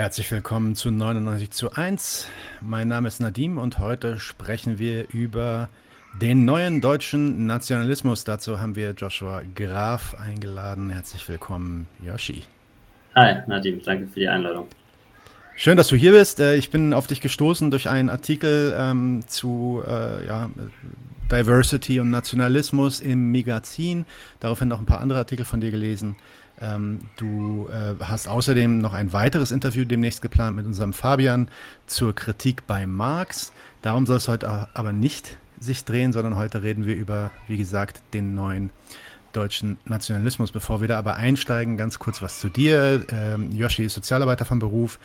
Herzlich willkommen zu 99 zu 1. Mein Name ist Nadim und heute sprechen wir über den neuen deutschen Nationalismus. Dazu haben wir Joshua Graf eingeladen. Herzlich willkommen, Yoshi. Hi, Nadim, danke für die Einladung. Schön, dass du hier bist. Äh, ich bin auf dich gestoßen durch einen Artikel ähm, zu äh, ja, Diversity und Nationalismus im Magazin. Daraufhin noch ein paar andere Artikel von dir gelesen. Ähm, du äh, hast außerdem noch ein weiteres Interview demnächst geplant mit unserem Fabian zur Kritik bei Marx. Darum soll es heute aber nicht sich drehen, sondern heute reden wir über, wie gesagt, den neuen deutschen Nationalismus. Bevor wir da aber einsteigen, ganz kurz was zu dir. Ähm, Yoshi ist Sozialarbeiter von Beruf,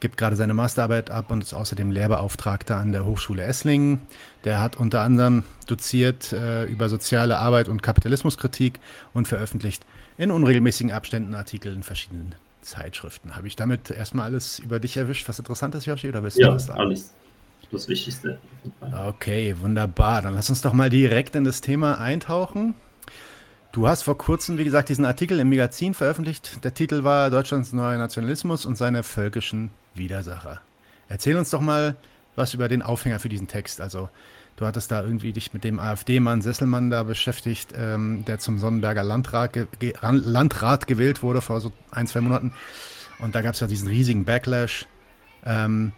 gibt gerade seine Masterarbeit ab und ist außerdem Lehrbeauftragter an der Hochschule Esslingen. Der hat unter anderem doziert äh, über soziale Arbeit und Kapitalismuskritik und veröffentlicht in unregelmäßigen Abständen Artikel in verschiedenen Zeitschriften. Habe ich damit erstmal alles über dich erwischt, was interessant ist, Joshi, oder willst du ja, was sagen? alles. Das Wichtigste. Okay, wunderbar. Dann lass uns doch mal direkt in das Thema eintauchen. Du hast vor kurzem, wie gesagt, diesen Artikel im Magazin veröffentlicht. Der Titel war Deutschlands neuer Nationalismus und seine völkischen Widersacher. Erzähl uns doch mal was über den Aufhänger für diesen Text. Also Du hattest da irgendwie dich mit dem AfD-Mann Sesselmann da beschäftigt, ähm, der zum Sonnenberger Landrat, ge ge Landrat gewählt wurde vor so ein, zwei Monaten. Und da gab es ja diesen riesigen Backlash. Ähm,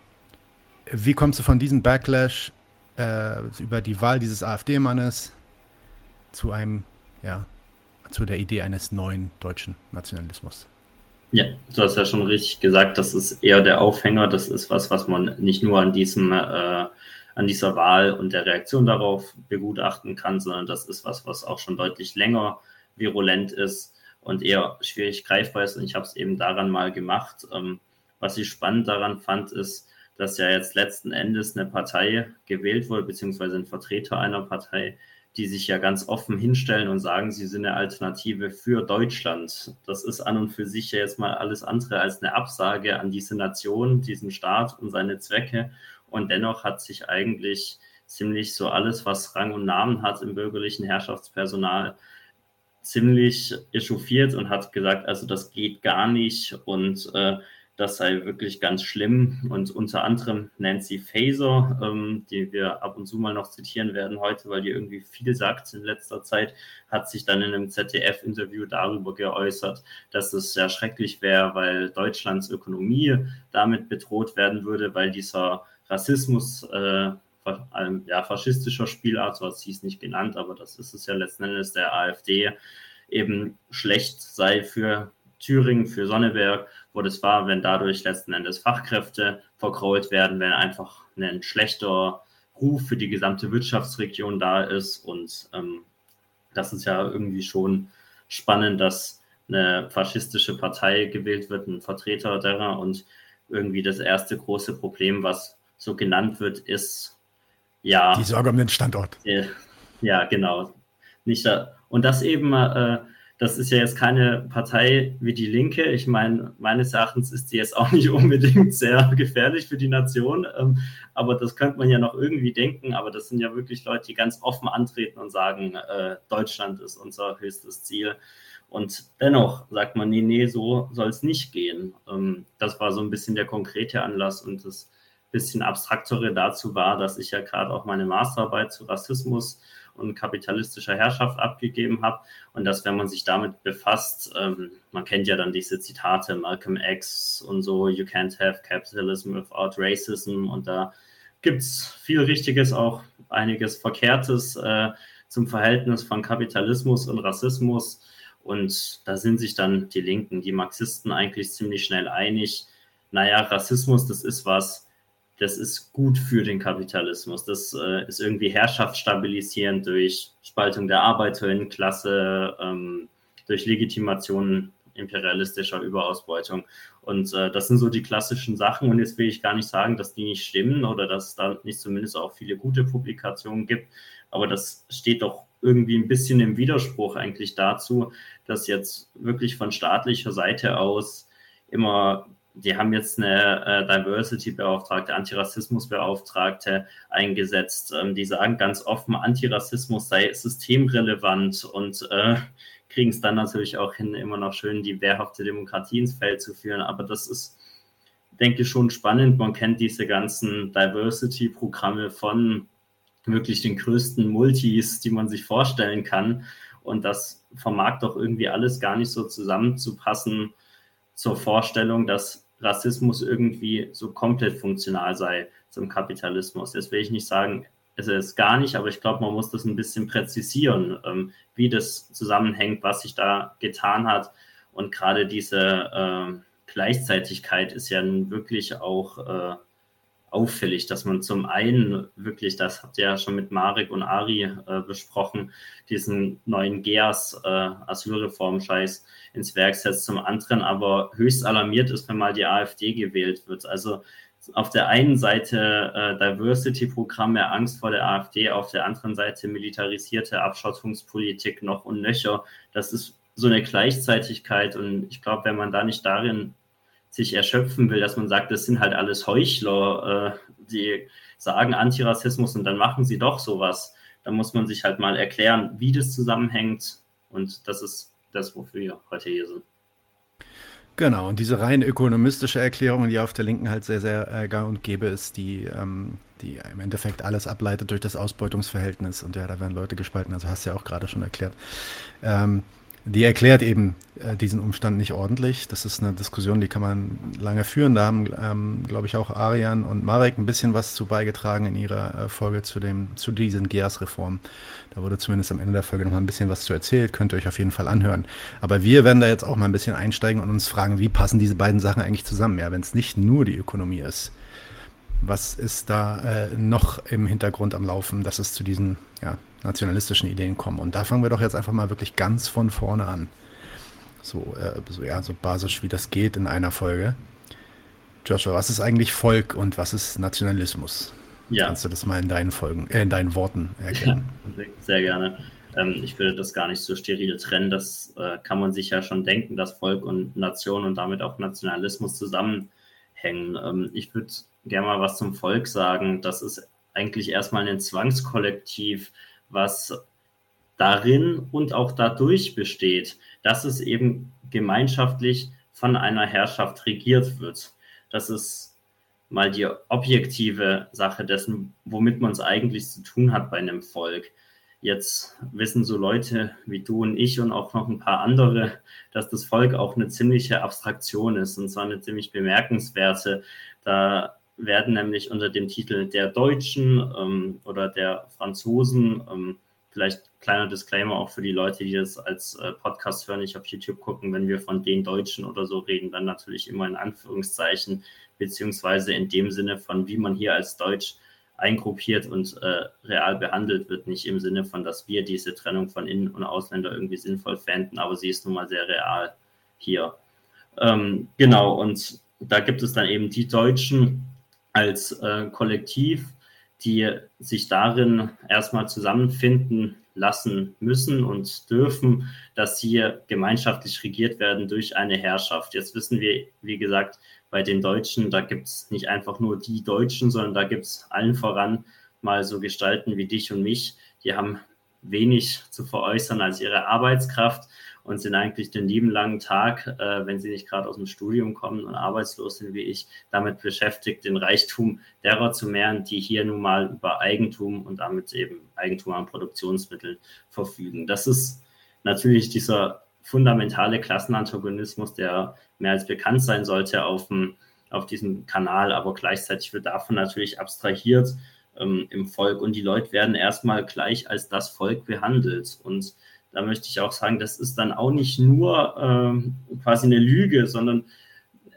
wie kommst du von diesem Backlash äh, über die Wahl dieses AfD-Mannes zu einem, ja, zu der Idee eines neuen deutschen Nationalismus? Ja, du hast ja schon richtig gesagt, das ist eher der Aufhänger. Das ist was, was man nicht nur an diesem äh, an dieser Wahl und der Reaktion darauf begutachten kann, sondern das ist was, was auch schon deutlich länger virulent ist und eher schwierig greifbar ist. Und ich habe es eben daran mal gemacht. Ähm, was ich spannend daran fand, ist, dass ja jetzt letzten Endes eine Partei gewählt wurde, beziehungsweise ein Vertreter einer Partei, die sich ja ganz offen hinstellen und sagen, sie sind eine Alternative für Deutschland. Das ist an und für sich ja jetzt mal alles andere als eine Absage an diese Nation, diesen Staat und seine Zwecke und dennoch hat sich eigentlich ziemlich so alles, was Rang und Namen hat im bürgerlichen Herrschaftspersonal, ziemlich echauffiert und hat gesagt, also das geht gar nicht und äh, das sei wirklich ganz schlimm. Und unter anderem Nancy Faeser, ähm, die wir ab und zu mal noch zitieren werden heute, weil die irgendwie viel sagt in letzter Zeit, hat sich dann in einem ZDF-Interview darüber geäußert, dass es sehr schrecklich wäre, weil Deutschlands Ökonomie damit bedroht werden würde, weil dieser Rassismus, äh, ja, faschistischer Spielart, so hat sie es nicht genannt, aber das ist es ja letzten Endes der AfD, eben schlecht sei für Thüringen, für Sonneberg, wo das war, wenn dadurch letzten Endes Fachkräfte verkrault werden, wenn einfach ein schlechter Ruf für die gesamte Wirtschaftsregion da ist. Und ähm, das ist ja irgendwie schon spannend, dass eine faschistische Partei gewählt wird, ein Vertreter derer. Und irgendwie das erste große Problem, was so genannt wird, ist ja. Die Sorge um den Standort. Äh, ja, genau. Nicht, und das eben, äh, das ist ja jetzt keine Partei wie die Linke. Ich meine, meines Erachtens ist die jetzt auch nicht unbedingt sehr gefährlich für die Nation. Ähm, aber das könnte man ja noch irgendwie denken. Aber das sind ja wirklich Leute, die ganz offen antreten und sagen, äh, Deutschland ist unser höchstes Ziel. Und dennoch sagt man, nee, nee, so soll es nicht gehen. Ähm, das war so ein bisschen der konkrete Anlass und das bisschen abstraktere dazu war, dass ich ja gerade auch meine Masterarbeit zu Rassismus und kapitalistischer Herrschaft abgegeben habe. Und dass, wenn man sich damit befasst, ähm, man kennt ja dann diese Zitate, Malcolm X und so, you can't have capitalism without racism. Und da gibt es viel Richtiges, auch einiges Verkehrtes äh, zum Verhältnis von Kapitalismus und Rassismus. Und da sind sich dann die Linken, die Marxisten eigentlich ziemlich schnell einig. Naja, Rassismus, das ist was, das ist gut für den Kapitalismus. Das äh, ist irgendwie herrschaftsstabilisierend durch Spaltung der Arbeiterinnenklasse, ähm, durch Legitimation imperialistischer Überausbeutung. Und äh, das sind so die klassischen Sachen. Und jetzt will ich gar nicht sagen, dass die nicht stimmen oder dass es da nicht zumindest auch viele gute Publikationen gibt. Aber das steht doch irgendwie ein bisschen im Widerspruch eigentlich dazu, dass jetzt wirklich von staatlicher Seite aus immer die haben jetzt eine äh, Diversity-Beauftragte, Antirassismus-Beauftragte eingesetzt. Ähm, die sagen ganz offen, Antirassismus sei systemrelevant und äh, kriegen es dann natürlich auch hin, immer noch schön die wehrhafte Demokratie ins Feld zu führen. Aber das ist denke ich, schon spannend. Man kennt diese ganzen Diversity-Programme von wirklich den größten Multis, die man sich vorstellen kann. Und das vermag doch irgendwie alles gar nicht so zusammenzupassen zur Vorstellung, dass Rassismus irgendwie so komplett funktional sei zum Kapitalismus. Jetzt will ich nicht sagen, es ist gar nicht, aber ich glaube, man muss das ein bisschen präzisieren, ähm, wie das zusammenhängt, was sich da getan hat. Und gerade diese äh, Gleichzeitigkeit ist ja wirklich auch äh, auffällig, dass man zum einen wirklich, das habt ihr ja schon mit Marek und Ari äh, besprochen, diesen neuen GEAS äh, ins Werk setzt, zum anderen aber höchst alarmiert ist, wenn mal die AfD gewählt wird. Also auf der einen Seite äh, Diversity-Programme, Angst vor der AfD, auf der anderen Seite militarisierte Abschottungspolitik noch und nöcher. Das ist so eine Gleichzeitigkeit und ich glaube, wenn man da nicht darin sich erschöpfen will, dass man sagt, das sind halt alles Heuchler, äh, die sagen Antirassismus und dann machen sie doch sowas. Da muss man sich halt mal erklären, wie das zusammenhängt. Und das ist das, wofür wir heute hier sind. Genau, und diese rein ökonomistische Erklärung, die auf der Linken halt sehr, sehr äh, gang und gäbe ist, die, ähm, die im Endeffekt alles ableitet durch das Ausbeutungsverhältnis. Und ja, da werden Leute gespalten, also hast du ja auch gerade schon erklärt. Ähm, die erklärt eben äh, diesen Umstand nicht ordentlich. Das ist eine Diskussion, die kann man lange führen. Da haben, ähm, glaube ich, auch Arian und Marek ein bisschen was zu beigetragen in ihrer äh, Folge zu, dem, zu diesen GEAS-Reformen. Da wurde zumindest am Ende der Folge noch mal ein bisschen was zu erzählt. Könnt ihr euch auf jeden Fall anhören. Aber wir werden da jetzt auch mal ein bisschen einsteigen und uns fragen, wie passen diese beiden Sachen eigentlich zusammen? Ja, wenn es nicht nur die Ökonomie ist. Was ist da äh, noch im Hintergrund am Laufen, dass es zu diesen ja, nationalistischen Ideen kommen. Und da fangen wir doch jetzt einfach mal wirklich ganz von vorne an. So, äh, so, ja, so basisch wie das geht in einer Folge. Joshua, was ist eigentlich Volk und was ist Nationalismus? Ja. Kannst du das mal in deinen Folgen, äh, in deinen Worten erklären? Ja, sehr gerne. Ähm, ich würde das gar nicht so steril trennen. Das äh, kann man sich ja schon denken, dass Volk und Nation und damit auch Nationalismus zusammenhängen. Ähm, ich würde gerne mal was zum Volk sagen. Das ist eigentlich erstmal ein Zwangskollektiv, was darin und auch dadurch besteht, dass es eben gemeinschaftlich von einer Herrschaft regiert wird. Das ist mal die objektive Sache dessen, womit man es eigentlich zu tun hat bei einem Volk. Jetzt wissen so Leute wie du und ich und auch noch ein paar andere, dass das Volk auch eine ziemliche Abstraktion ist und zwar eine ziemlich bemerkenswerte. Da werden nämlich unter dem Titel der Deutschen ähm, oder der Franzosen, ähm, vielleicht kleiner Disclaimer auch für die Leute, die das als äh, Podcast hören, nicht auf YouTube gucken, wenn wir von den Deutschen oder so reden, dann natürlich immer in Anführungszeichen, beziehungsweise in dem Sinne von, wie man hier als Deutsch eingruppiert und äh, real behandelt wird, nicht im Sinne von, dass wir diese Trennung von Innen- und Ausländer irgendwie sinnvoll fänden, aber sie ist nun mal sehr real hier. Ähm, genau, und da gibt es dann eben die Deutschen, als äh, Kollektiv, die sich darin erstmal zusammenfinden lassen müssen und dürfen, dass sie gemeinschaftlich regiert werden durch eine Herrschaft. Jetzt wissen wir, wie gesagt, bei den Deutschen, da gibt es nicht einfach nur die Deutschen, sondern da gibt es allen voran mal so Gestalten wie dich und mich, die haben wenig zu veräußern als ihre Arbeitskraft und sind eigentlich den lieben langen Tag, äh, wenn sie nicht gerade aus dem Studium kommen und arbeitslos sind wie ich, damit beschäftigt, den Reichtum derer zu mehren, die hier nun mal über Eigentum und damit eben Eigentum an Produktionsmitteln verfügen. Das ist natürlich dieser fundamentale Klassenantagonismus, der mehr als bekannt sein sollte auf, dem, auf diesem Kanal, aber gleichzeitig wird davon natürlich abstrahiert ähm, im Volk und die Leute werden erstmal gleich als das Volk behandelt und da möchte ich auch sagen, das ist dann auch nicht nur ähm, quasi eine Lüge, sondern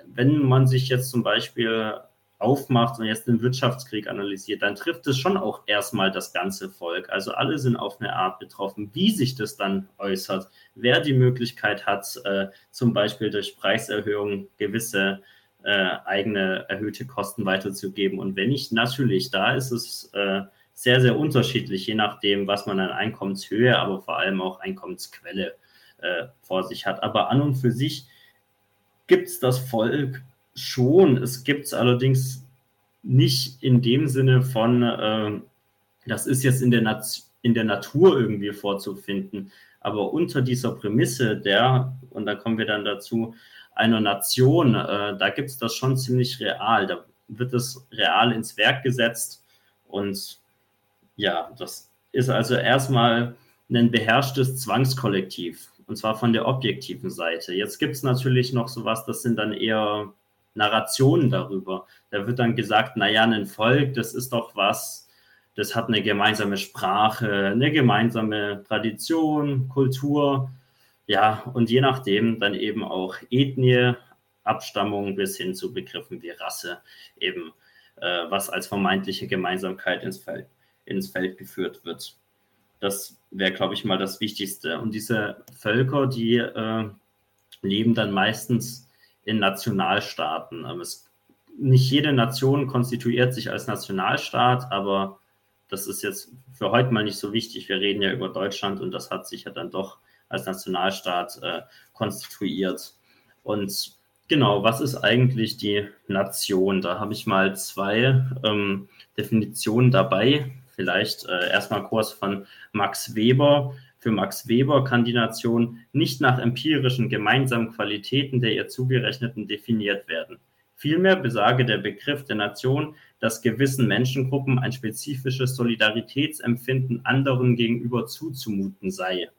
wenn man sich jetzt zum Beispiel aufmacht und jetzt den Wirtschaftskrieg analysiert, dann trifft es schon auch erstmal das ganze Volk. Also alle sind auf eine Art betroffen. Wie sich das dann äußert, wer die Möglichkeit hat, äh, zum Beispiel durch Preiserhöhungen gewisse äh, eigene erhöhte Kosten weiterzugeben. Und wenn nicht, natürlich, da ist es äh, sehr, sehr unterschiedlich, je nachdem, was man an Einkommenshöhe, aber vor allem auch Einkommensquelle äh, vor sich hat. Aber an und für sich gibt es das Volk schon. Es gibt es allerdings nicht in dem Sinne von, äh, das ist jetzt in der, in der Natur irgendwie vorzufinden. Aber unter dieser Prämisse der, und da kommen wir dann dazu, einer Nation, äh, da gibt es das schon ziemlich real. Da wird es real ins Werk gesetzt. Und ja, das ist also erstmal ein beherrschtes Zwangskollektiv. Und zwar von der objektiven Seite. Jetzt gibt es natürlich noch sowas, das sind dann eher Narrationen darüber. Da wird dann gesagt, naja, ein Volk, das ist doch was, das hat eine gemeinsame Sprache, eine gemeinsame Tradition, Kultur. Ja, und je nachdem dann eben auch Ethnie, Abstammung bis hin zu Begriffen wie Rasse, eben äh, was als vermeintliche Gemeinsamkeit ins Feld, ins Feld geführt wird. Das wäre, glaube ich, mal das Wichtigste. Und diese Völker, die äh, leben dann meistens in Nationalstaaten. Ähm, es, nicht jede Nation konstituiert sich als Nationalstaat, aber das ist jetzt für heute mal nicht so wichtig. Wir reden ja über Deutschland und das hat sich ja dann doch als Nationalstaat äh, konstituiert. Und genau, was ist eigentlich die Nation? Da habe ich mal zwei ähm, Definitionen dabei. Vielleicht äh, erstmal kurz von Max Weber. Für Max Weber kann die Nation nicht nach empirischen gemeinsamen Qualitäten der ihr zugerechneten definiert werden. Vielmehr besage der Begriff der Nation, dass gewissen Menschengruppen ein spezifisches Solidaritätsempfinden anderen gegenüber zuzumuten sei.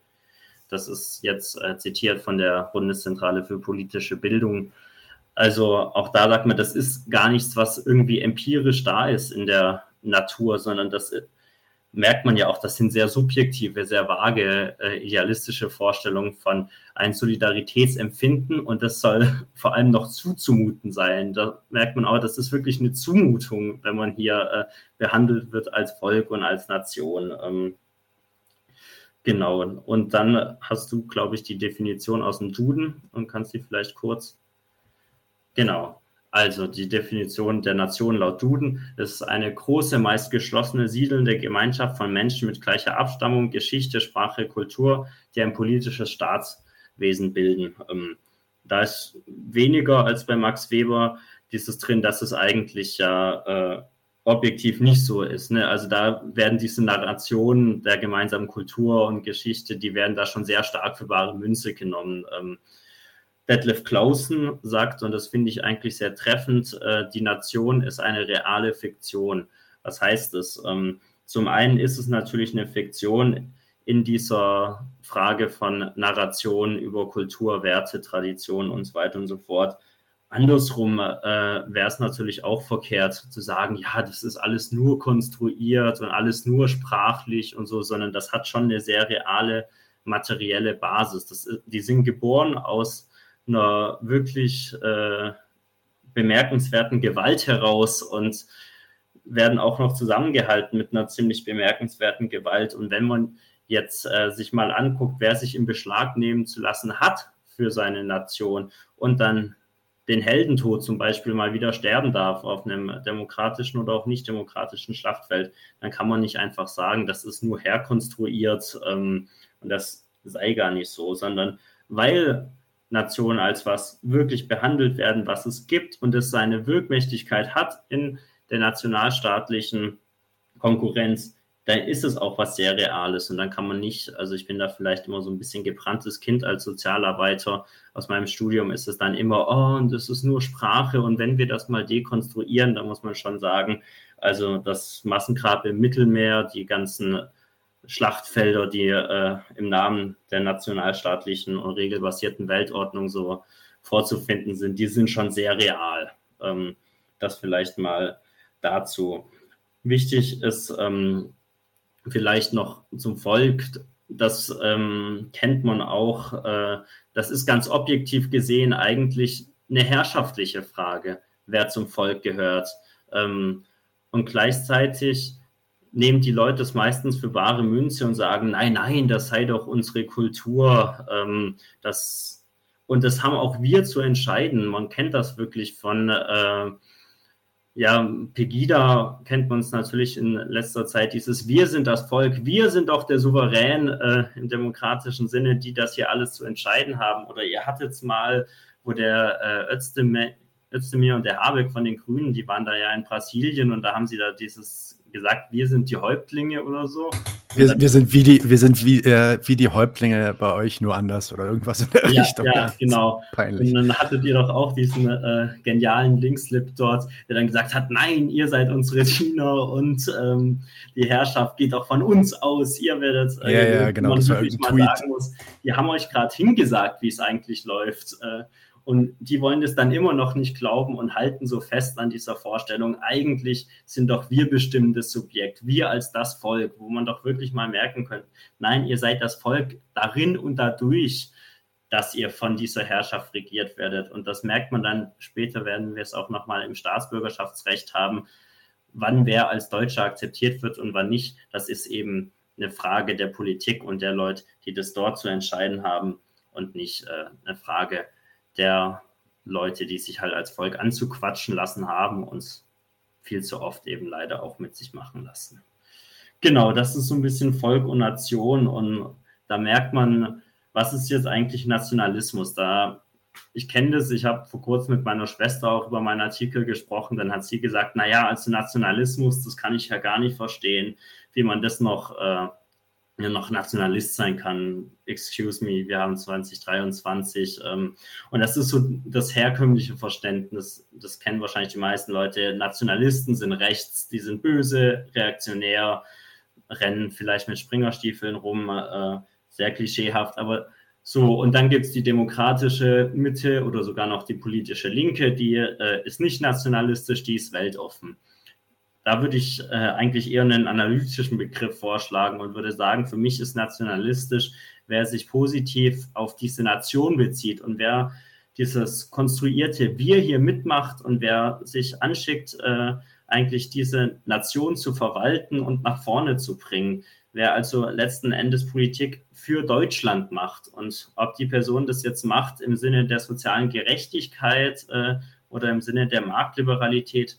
Das ist jetzt äh, zitiert von der Bundeszentrale für politische Bildung. Also auch da sagt man, das ist gar nichts, was irgendwie empirisch da ist in der Natur, sondern das merkt man ja auch, das sind sehr subjektive, sehr vage, äh, idealistische Vorstellungen von ein Solidaritätsempfinden und das soll vor allem noch zuzumuten sein. Da merkt man auch, das ist wirklich eine Zumutung, wenn man hier äh, behandelt wird als Volk und als Nation. Ähm, genau. Und dann hast du, glaube ich, die Definition aus dem Duden und kannst die vielleicht kurz. Genau. Also die Definition der Nation laut Duden ist eine große, meist geschlossene, siedelnde Gemeinschaft von Menschen mit gleicher Abstammung, Geschichte, Sprache, Kultur, die ein politisches Staatswesen bilden. Ähm, da ist weniger als bei Max Weber dieses drin, dass es eigentlich ja äh, objektiv nicht so ist. Ne? Also da werden diese Narrationen der gemeinsamen Kultur und Geschichte, die werden da schon sehr stark für bare Münze genommen. Ähm, Detlef Clausen sagt, und das finde ich eigentlich sehr treffend, äh, die Nation ist eine reale Fiktion. Was heißt das? Ähm, zum einen ist es natürlich eine Fiktion in dieser Frage von Narration über Kultur, Werte, Tradition und so weiter und so fort. Andersrum äh, wäre es natürlich auch verkehrt zu sagen, ja, das ist alles nur konstruiert und alles nur sprachlich und so, sondern das hat schon eine sehr reale materielle Basis. Das, die sind geboren aus einer wirklich äh, bemerkenswerten Gewalt heraus und werden auch noch zusammengehalten mit einer ziemlich bemerkenswerten Gewalt. Und wenn man jetzt äh, sich mal anguckt, wer sich in Beschlag nehmen zu lassen hat für seine Nation und dann den Heldentod zum Beispiel mal wieder sterben darf auf einem demokratischen oder auch nicht demokratischen Schlachtfeld, dann kann man nicht einfach sagen, das ist nur herkonstruiert ähm, und das sei gar nicht so, sondern weil Nationen als was wirklich behandelt werden, was es gibt und es seine Wirkmächtigkeit hat in der nationalstaatlichen Konkurrenz, dann ist es auch was sehr Reales. Und dann kann man nicht, also ich bin da vielleicht immer so ein bisschen gebranntes Kind als Sozialarbeiter. Aus meinem Studium ist es dann immer, oh, und das ist nur Sprache. Und wenn wir das mal dekonstruieren, dann muss man schon sagen, also das Massengrab im Mittelmeer, die ganzen Schlachtfelder, die äh, im Namen der nationalstaatlichen und regelbasierten Weltordnung so vorzufinden sind, die sind schon sehr real. Ähm, das vielleicht mal dazu. Wichtig ist ähm, vielleicht noch zum Volk, das ähm, kennt man auch, äh, das ist ganz objektiv gesehen eigentlich eine herrschaftliche Frage, wer zum Volk gehört. Ähm, und gleichzeitig nehmen die Leute es meistens für wahre Münze und sagen, nein, nein, das sei doch unsere Kultur. Ähm, das, und das haben auch wir zu entscheiden. Man kennt das wirklich von, äh, ja, Pegida kennt man es natürlich in letzter Zeit, dieses Wir sind das Volk, wir sind doch der Souverän äh, im demokratischen Sinne, die das hier alles zu entscheiden haben. Oder ihr hattet es mal, wo der äh, Özdemir, Özdemir und der Habeck von den Grünen, die waren da ja in Brasilien und da haben sie da dieses gesagt, wir sind die Häuptlinge oder so. Wir, wir, sind wie die, wir sind wie, äh, wie die Häuptlinge bei euch, nur anders oder irgendwas in der ja, Richtung. Ja, genau. Peinlich. Und dann hattet ihr doch auch diesen äh, genialen Linkslip dort, der dann gesagt hat, nein, ihr seid unsere Diener und ähm, die Herrschaft geht auch von uns aus. Ihr werdet, äh, ja, ja, genau, das war mal Tweet. sagen muss, die haben euch gerade hingesagt, wie es eigentlich läuft. Äh, und die wollen das dann immer noch nicht glauben und halten so fest an dieser Vorstellung, eigentlich sind doch wir bestimmendes Subjekt, wir als das Volk, wo man doch wirklich mal merken könnte, nein, ihr seid das Volk darin und dadurch, dass ihr von dieser Herrschaft regiert werdet. Und das merkt man dann, später werden wir es auch nochmal im Staatsbürgerschaftsrecht haben, wann wer als Deutscher akzeptiert wird und wann nicht. Das ist eben eine Frage der Politik und der Leute, die das dort zu entscheiden haben und nicht äh, eine Frage der Leute, die sich halt als Volk anzuquatschen lassen haben, uns viel zu oft eben leider auch mit sich machen lassen. Genau, das ist so ein bisschen Volk und Nation und da merkt man, was ist jetzt eigentlich Nationalismus? Da ich kenne das, ich habe vor kurzem mit meiner Schwester auch über meinen Artikel gesprochen, dann hat sie gesagt, naja, also Nationalismus, das kann ich ja gar nicht verstehen, wie man das noch äh, noch Nationalist sein kann. Excuse me, wir haben 2023. Ähm, und das ist so das herkömmliche Verständnis. Das kennen wahrscheinlich die meisten Leute. Nationalisten sind rechts, die sind böse, reaktionär, rennen vielleicht mit Springerstiefeln rum, äh, sehr klischeehaft. Aber so, und dann gibt es die demokratische Mitte oder sogar noch die politische Linke, die äh, ist nicht nationalistisch, die ist weltoffen da würde ich äh, eigentlich eher einen analytischen Begriff vorschlagen und würde sagen, für mich ist nationalistisch, wer sich positiv auf diese Nation bezieht und wer dieses konstruierte Wir hier mitmacht und wer sich anschickt, äh, eigentlich diese Nation zu verwalten und nach vorne zu bringen. Wer also letzten Endes Politik für Deutschland macht und ob die Person das jetzt macht im Sinne der sozialen Gerechtigkeit äh, oder im Sinne der Marktliberalität,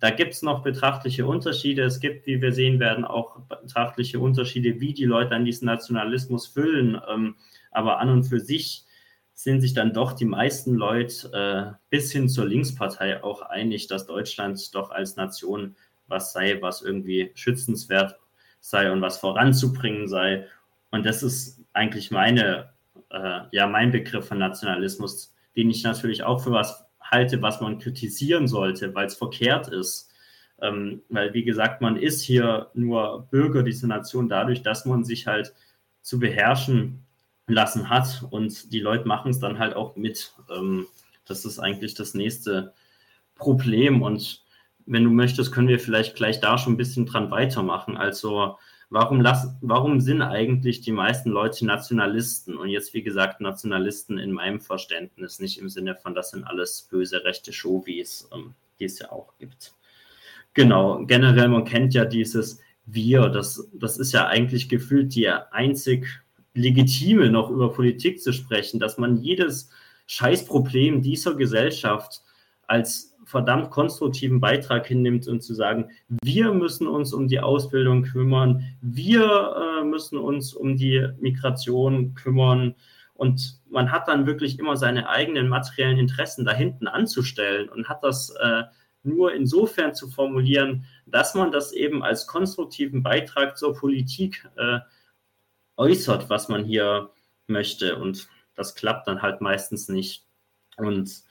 da gibt es noch betrachtliche Unterschiede. Es gibt, wie wir sehen werden, auch betrachtliche Unterschiede, wie die Leute an diesen Nationalismus füllen. Ähm, aber an und für sich sind sich dann doch die meisten Leute äh, bis hin zur Linkspartei auch einig, dass Deutschland doch als Nation was sei, was irgendwie schützenswert sei und was voranzubringen sei. Und das ist eigentlich meine, äh, ja, mein Begriff von Nationalismus, den ich natürlich auch für was halte, was man kritisieren sollte, weil es verkehrt ist. Ähm, weil, wie gesagt, man ist hier nur Bürger dieser Nation dadurch, dass man sich halt zu beherrschen lassen hat und die Leute machen es dann halt auch mit. Ähm, das ist eigentlich das nächste Problem und wenn du möchtest, können wir vielleicht gleich da schon ein bisschen dran weitermachen. Also warum, lass, warum sind eigentlich die meisten Leute Nationalisten? Und jetzt, wie gesagt, Nationalisten in meinem Verständnis, nicht im Sinne von, das sind alles böse rechte Chauvis, ähm, die es ja auch gibt. Genau, generell, man kennt ja dieses Wir, das, das ist ja eigentlich gefühlt die einzig legitime, noch über Politik zu sprechen, dass man jedes Scheißproblem dieser Gesellschaft als verdammt konstruktiven Beitrag hinnimmt und zu sagen, wir müssen uns um die Ausbildung kümmern, wir äh, müssen uns um die Migration kümmern. Und man hat dann wirklich immer seine eigenen materiellen Interessen da hinten anzustellen und hat das äh, nur insofern zu formulieren, dass man das eben als konstruktiven Beitrag zur Politik äh, äußert, was man hier möchte. Und das klappt dann halt meistens nicht. Und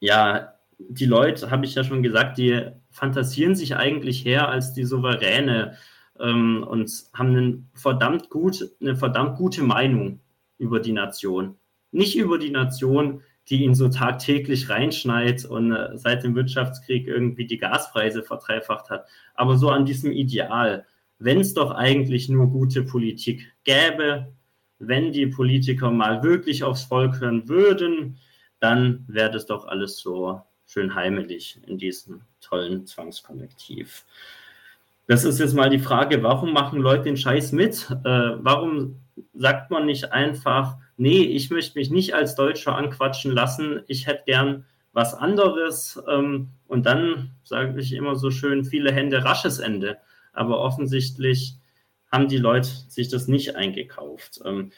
ja, die Leute, habe ich ja schon gesagt, die fantasieren sich eigentlich her als die Souveräne ähm, und haben einen verdammt gut, eine verdammt gute Meinung über die Nation. Nicht über die Nation, die ihn so tagtäglich reinschneit und äh, seit dem Wirtschaftskrieg irgendwie die Gaspreise verdreifacht hat, aber so an diesem Ideal, wenn es doch eigentlich nur gute Politik gäbe, wenn die Politiker mal wirklich aufs Volk hören würden, dann wäre das doch alles so schön heimelig in diesem tollen Zwangskollektiv. Das ist jetzt mal die Frage, warum machen Leute den Scheiß mit? Äh, warum sagt man nicht einfach, nee, ich möchte mich nicht als Deutscher anquatschen lassen, ich hätte gern was anderes ähm, und dann sage ich immer so schön, viele Hände, rasches Ende. Aber offensichtlich haben die Leute sich das nicht eingekauft. Ähm,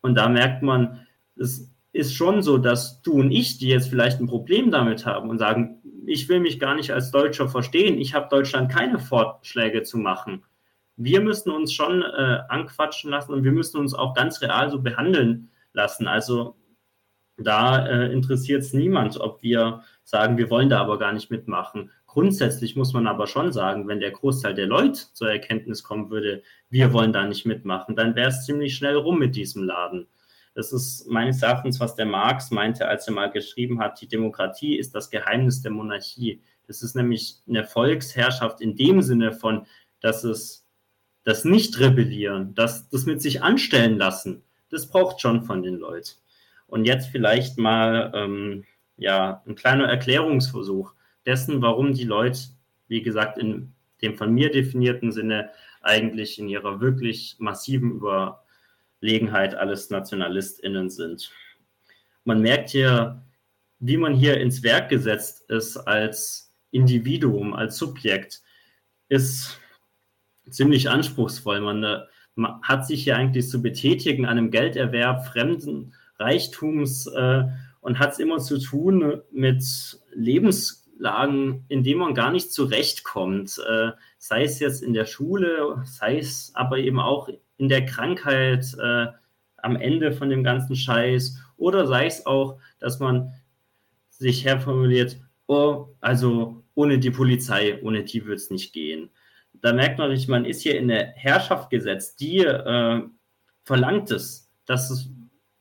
und da merkt man, es ist schon so, dass du und ich, die jetzt vielleicht ein Problem damit haben und sagen, ich will mich gar nicht als Deutscher verstehen, ich habe Deutschland keine Vorschläge zu machen, wir müssen uns schon äh, anquatschen lassen und wir müssen uns auch ganz real so behandeln lassen. Also da äh, interessiert es niemand, ob wir sagen, wir wollen da aber gar nicht mitmachen. Grundsätzlich muss man aber schon sagen, wenn der Großteil der Leute zur Erkenntnis kommen würde, wir wollen da nicht mitmachen, dann wäre es ziemlich schnell rum mit diesem Laden. Das ist meines Erachtens, was der Marx meinte, als er mal geschrieben hat, die Demokratie ist das Geheimnis der Monarchie. Das ist nämlich eine Volksherrschaft in dem Sinne von, dass es das Nicht-Rebellieren, das, das mit sich anstellen lassen, das braucht schon von den Leuten. Und jetzt vielleicht mal ähm, ja, ein kleiner Erklärungsversuch dessen, warum die Leute, wie gesagt, in dem von mir definierten Sinne eigentlich in ihrer wirklich massiven Überlegenheit alles NationalistInnen sind. Man merkt hier, wie man hier ins Werk gesetzt ist als Individuum, als Subjekt, ist ziemlich anspruchsvoll. Man, äh, man hat sich hier eigentlich zu betätigen an einem Gelderwerb fremden Reichtums äh, und hat es immer zu tun mit Lebenslagen, in denen man gar nicht zurechtkommt. Äh, sei es jetzt in der Schule, sei es aber eben auch in der Krankheit äh, am Ende von dem ganzen Scheiß oder sei es auch, dass man sich herformuliert, oh, also ohne die Polizei, ohne die wird es nicht gehen. Da merkt man nicht, man ist hier in eine Herrschaft gesetzt, die äh, verlangt es, dass es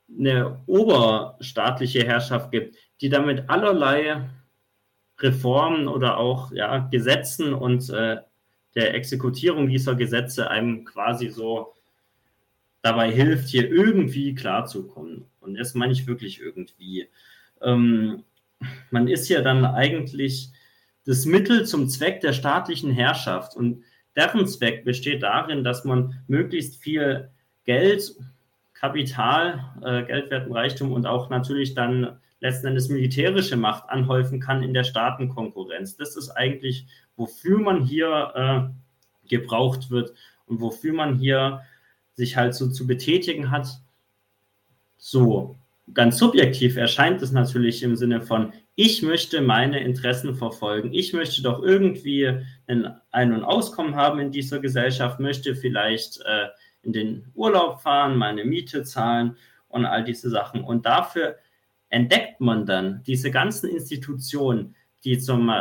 eine oberstaatliche Herrschaft gibt, die damit allerlei Reformen oder auch ja, Gesetzen und äh, der Exekutierung dieser Gesetze einem quasi so dabei hilft, hier irgendwie klarzukommen. Und das meine ich wirklich irgendwie. Ähm, man ist ja dann eigentlich das Mittel zum Zweck der staatlichen Herrschaft und deren Zweck besteht darin, dass man möglichst viel Geld Kapital, äh, Geldwerten, Reichtum und auch natürlich dann letzten Endes militärische Macht anhäufen kann in der Staatenkonkurrenz. Das ist eigentlich, wofür man hier äh, gebraucht wird und wofür man hier sich halt so zu betätigen hat. So, ganz subjektiv erscheint es natürlich im Sinne von, ich möchte meine Interessen verfolgen. Ich möchte doch irgendwie ein Ein- und Auskommen haben in dieser Gesellschaft, möchte vielleicht äh, in den Urlaub fahren, meine Miete zahlen und all diese Sachen. Und dafür entdeckt man dann diese ganzen Institutionen, die zum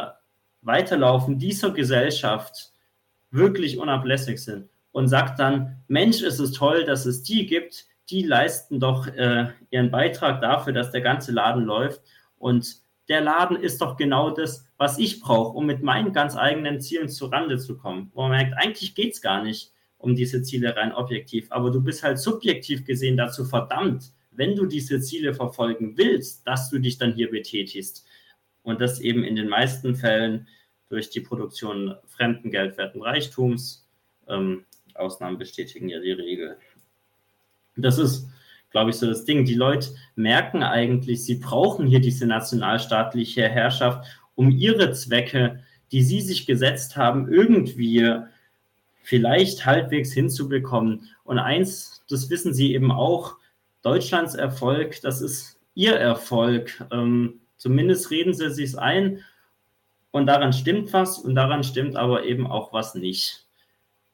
Weiterlaufen dieser Gesellschaft wirklich unablässig sind und sagt dann, Mensch, ist es toll, dass es die gibt, die leisten doch äh, ihren Beitrag dafür, dass der ganze Laden läuft. Und der Laden ist doch genau das, was ich brauche, um mit meinen ganz eigenen Zielen zurande zu kommen. Wo man merkt, eigentlich geht es gar nicht um diese Ziele rein objektiv. Aber du bist halt subjektiv gesehen dazu verdammt, wenn du diese Ziele verfolgen willst, dass du dich dann hier betätigst. Und das eben in den meisten Fällen durch die Produktion fremden geldwerten Reichtums. Ähm, Ausnahmen bestätigen ja die Regel. Das ist, glaube ich, so das Ding. Die Leute merken eigentlich, sie brauchen hier diese nationalstaatliche Herrschaft, um ihre Zwecke, die sie sich gesetzt haben, irgendwie vielleicht halbwegs hinzubekommen. Und eins, das wissen Sie eben auch, Deutschlands Erfolg, das ist Ihr Erfolg. Ähm, zumindest reden Sie sich ein und daran stimmt was und daran stimmt aber eben auch was nicht.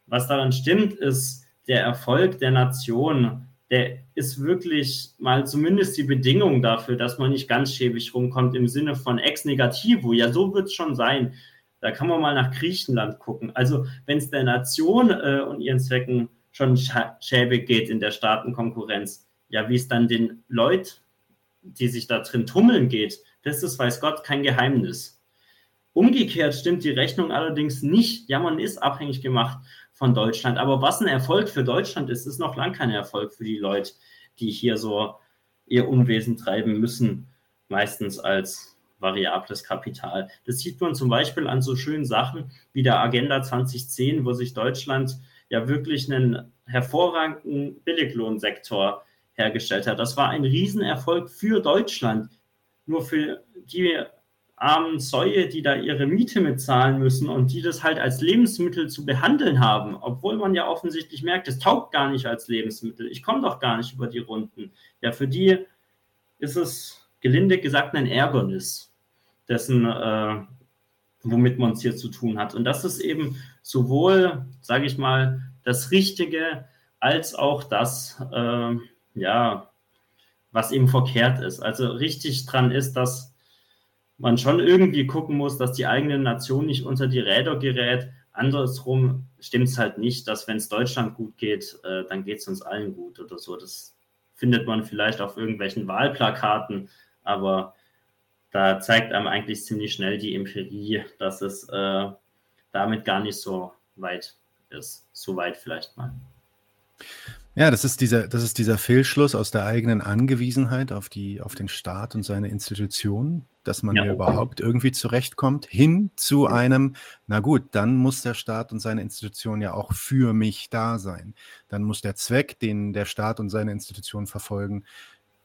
Was daran stimmt, ist der Erfolg der Nation. Der ist wirklich mal zumindest die Bedingung dafür, dass man nicht ganz schäbig rumkommt im Sinne von ex negativo. Ja, so wird es schon sein. Da kann man mal nach Griechenland gucken. Also wenn es der Nation äh, und ihren Zwecken schon schäbig geht in der Staatenkonkurrenz, ja, wie es dann den Leuten, die sich da drin tummeln geht, das ist, weiß Gott, kein Geheimnis. Umgekehrt stimmt die Rechnung allerdings nicht. Ja, man ist abhängig gemacht von Deutschland. Aber was ein Erfolg für Deutschland ist, ist noch lang kein Erfolg für die Leute, die hier so ihr Unwesen treiben müssen, meistens als variables Kapital. Das sieht man zum Beispiel an so schönen Sachen wie der Agenda 2010, wo sich Deutschland ja wirklich einen hervorragenden Billiglohnsektor hergestellt hat. Das war ein Riesenerfolg für Deutschland. Nur für die armen Säue, die da ihre Miete mitzahlen müssen und die das halt als Lebensmittel zu behandeln haben, obwohl man ja offensichtlich merkt, es taugt gar nicht als Lebensmittel. Ich komme doch gar nicht über die Runden. Ja, für die ist es gelinde gesagt ein Ärgernis, dessen, äh, womit man es hier zu tun hat. Und das ist eben sowohl, sage ich mal, das Richtige als auch das, äh, ja, was eben verkehrt ist. Also richtig dran ist, dass man schon irgendwie gucken muss, dass die eigene Nation nicht unter die Räder gerät. Andersrum stimmt es halt nicht, dass wenn es Deutschland gut geht, äh, dann geht es uns allen gut oder so. Das findet man vielleicht auf irgendwelchen Wahlplakaten, aber da zeigt einem eigentlich ziemlich schnell die Empirie, dass es äh, damit gar nicht so weit ist. So weit vielleicht mal. Ja, das ist dieser, das ist dieser Fehlschluss aus der eigenen Angewiesenheit auf die, auf den Staat und seine Institutionen, dass man ja. hier überhaupt irgendwie zurechtkommt, hin zu einem, na gut, dann muss der Staat und seine Institution ja auch für mich da sein. Dann muss der Zweck, den der Staat und seine Institutionen verfolgen,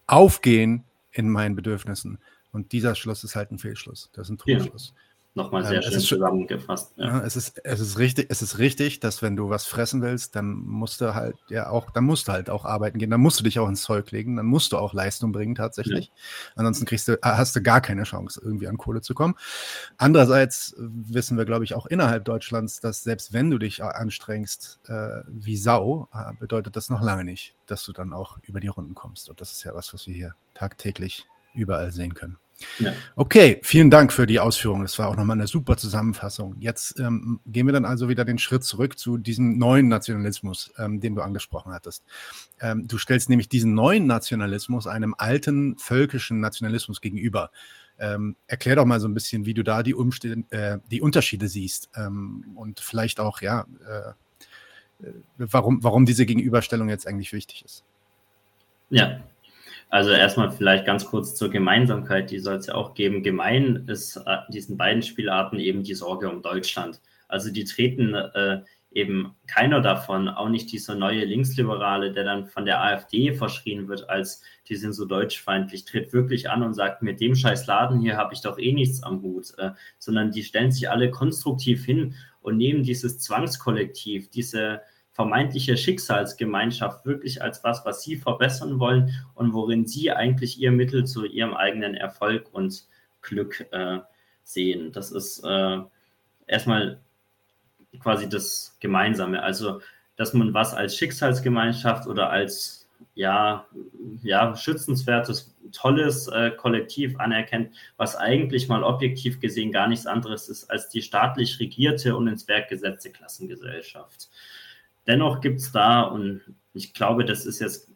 aufgehen in meinen Bedürfnissen. Und dieser Schluss ist halt ein Fehlschluss. Das ist ein Trugschluss. Ja. Nochmal sehr ähm, schön zusammengefasst. Ja. ja. es, ist, es, ist richtig, es ist richtig, dass wenn du was fressen willst, dann musst du halt ja auch, dann musst du halt auch arbeiten gehen, dann musst du dich auch ins Zeug legen, dann musst du auch Leistung bringen tatsächlich. Ja. Ansonsten kriegst du, hast du gar keine Chance, irgendwie an Kohle zu kommen. Andererseits wissen wir, glaube ich, auch innerhalb Deutschlands, dass selbst wenn du dich anstrengst äh, wie Sau, äh, bedeutet das noch lange nicht, dass du dann auch über die Runden kommst. Und das ist ja was, was wir hier tagtäglich überall sehen können. Ja. Okay, vielen Dank für die Ausführung. Das war auch nochmal eine super Zusammenfassung. Jetzt ähm, gehen wir dann also wieder den Schritt zurück zu diesem neuen Nationalismus, ähm, den du angesprochen hattest. Ähm, du stellst nämlich diesen neuen Nationalismus einem alten völkischen Nationalismus gegenüber. Ähm, erklär doch mal so ein bisschen, wie du da die, Umstände, äh, die Unterschiede siehst ähm, und vielleicht auch, ja, äh, äh, warum, warum diese Gegenüberstellung jetzt eigentlich wichtig ist. Ja, also erstmal vielleicht ganz kurz zur Gemeinsamkeit, die soll es ja auch geben. Gemein ist äh, diesen beiden Spielarten eben die Sorge um Deutschland. Also die treten äh, eben keiner davon, auch nicht dieser neue Linksliberale, der dann von der AfD verschrien wird, als die sind so deutschfeindlich, tritt wirklich an und sagt, mit dem scheiß Laden hier habe ich doch eh nichts am Hut, äh, sondern die stellen sich alle konstruktiv hin und nehmen dieses Zwangskollektiv, diese vermeintliche Schicksalsgemeinschaft wirklich als was, was sie verbessern wollen und worin sie eigentlich ihr Mittel zu ihrem eigenen Erfolg und Glück äh, sehen. Das ist äh, erstmal quasi das Gemeinsame. Also, dass man was als Schicksalsgemeinschaft oder als ja, ja, schützenswertes, tolles äh, Kollektiv anerkennt, was eigentlich mal objektiv gesehen gar nichts anderes ist als die staatlich regierte und ins Werk gesetzte Klassengesellschaft. Dennoch gibt es da, und ich glaube, das ist jetzt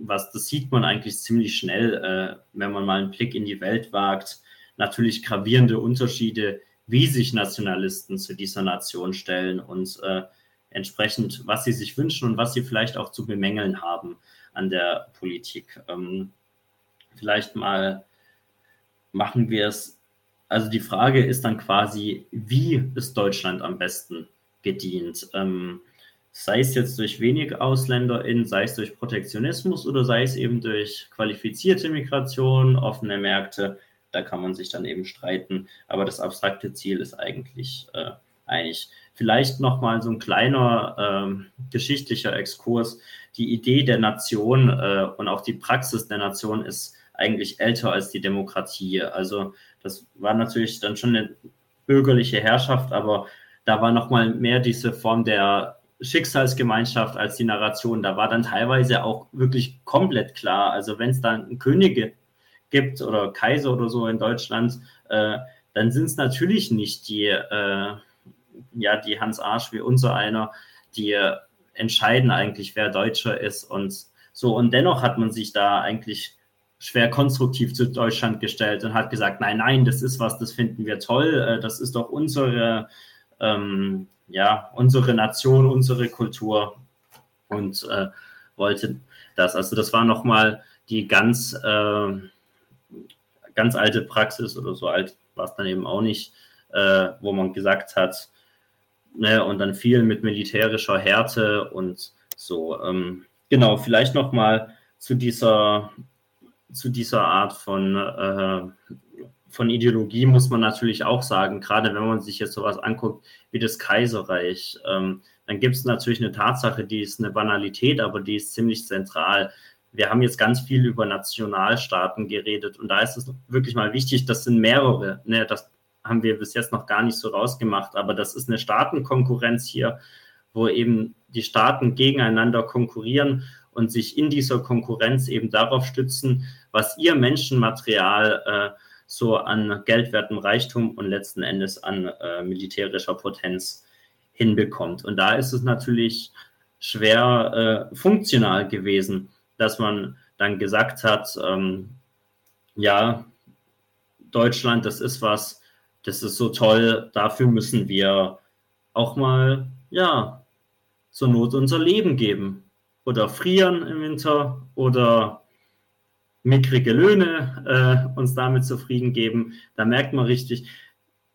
was, das sieht man eigentlich ziemlich schnell, äh, wenn man mal einen Blick in die Welt wagt, natürlich gravierende Unterschiede, wie sich Nationalisten zu dieser Nation stellen und äh, entsprechend, was sie sich wünschen und was sie vielleicht auch zu bemängeln haben an der Politik. Ähm, vielleicht mal machen wir es. Also die Frage ist dann quasi, wie ist Deutschland am besten gedient? Ähm, sei es jetzt durch wenig AusländerInnen, sei es durch Protektionismus oder sei es eben durch qualifizierte Migration, offene Märkte, da kann man sich dann eben streiten. Aber das abstrakte Ziel ist eigentlich äh, einig. Vielleicht nochmal so ein kleiner äh, geschichtlicher Exkurs. Die Idee der Nation äh, und auch die Praxis der Nation ist eigentlich älter als die Demokratie. Also das war natürlich dann schon eine bürgerliche Herrschaft, aber da war nochmal mehr diese Form der Schicksalsgemeinschaft als die Narration. Da war dann teilweise auch wirklich komplett klar. Also wenn es dann Könige gibt oder Kaiser oder so in Deutschland, äh, dann sind es natürlich nicht die, äh, ja, die Hans Arsch wie unser einer, die entscheiden eigentlich, wer Deutscher ist und so. Und dennoch hat man sich da eigentlich schwer konstruktiv zu Deutschland gestellt und hat gesagt, nein, nein, das ist was, das finden wir toll, äh, das ist doch unsere ähm, ja, unsere Nation, unsere Kultur und äh, wollte das. Also das war nochmal die ganz, äh, ganz alte Praxis oder so alt war es dann eben auch nicht, äh, wo man gesagt hat, ne, und dann viel mit militärischer Härte und so. Ähm, genau, vielleicht nochmal zu dieser, zu dieser Art von äh, von Ideologie muss man natürlich auch sagen, gerade wenn man sich jetzt sowas anguckt wie das Kaiserreich, ähm, dann gibt es natürlich eine Tatsache, die ist eine Banalität, aber die ist ziemlich zentral. Wir haben jetzt ganz viel über Nationalstaaten geredet und da ist es wirklich mal wichtig, das sind mehrere. Ne? Das haben wir bis jetzt noch gar nicht so rausgemacht, aber das ist eine Staatenkonkurrenz hier, wo eben die Staaten gegeneinander konkurrieren und sich in dieser Konkurrenz eben darauf stützen, was ihr Menschenmaterial äh, so an geldwertem Reichtum und letzten Endes an äh, militärischer Potenz hinbekommt. Und da ist es natürlich schwer äh, funktional gewesen, dass man dann gesagt hat, ähm, ja, Deutschland, das ist was, das ist so toll, dafür müssen wir auch mal, ja, zur Not unser Leben geben. Oder frieren im Winter oder mickrige Löhne äh, uns damit zufrieden geben. Da merkt man richtig,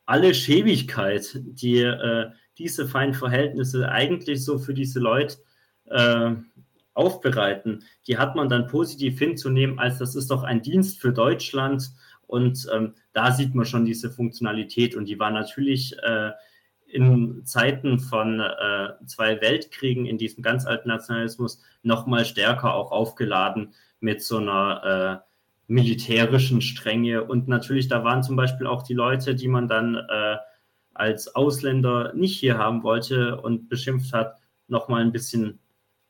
alle Schäbigkeit, die äh, diese feinen Verhältnisse eigentlich so für diese Leute äh, aufbereiten, die hat man dann positiv hinzunehmen, als das ist doch ein Dienst für Deutschland. Und ähm, da sieht man schon diese Funktionalität. Und die war natürlich äh, in Zeiten von äh, zwei Weltkriegen in diesem ganz alten Nationalismus noch mal stärker auch aufgeladen mit so einer äh, militärischen Strenge. Und natürlich, da waren zum Beispiel auch die Leute, die man dann äh, als Ausländer nicht hier haben wollte und beschimpft hat, noch mal ein bisschen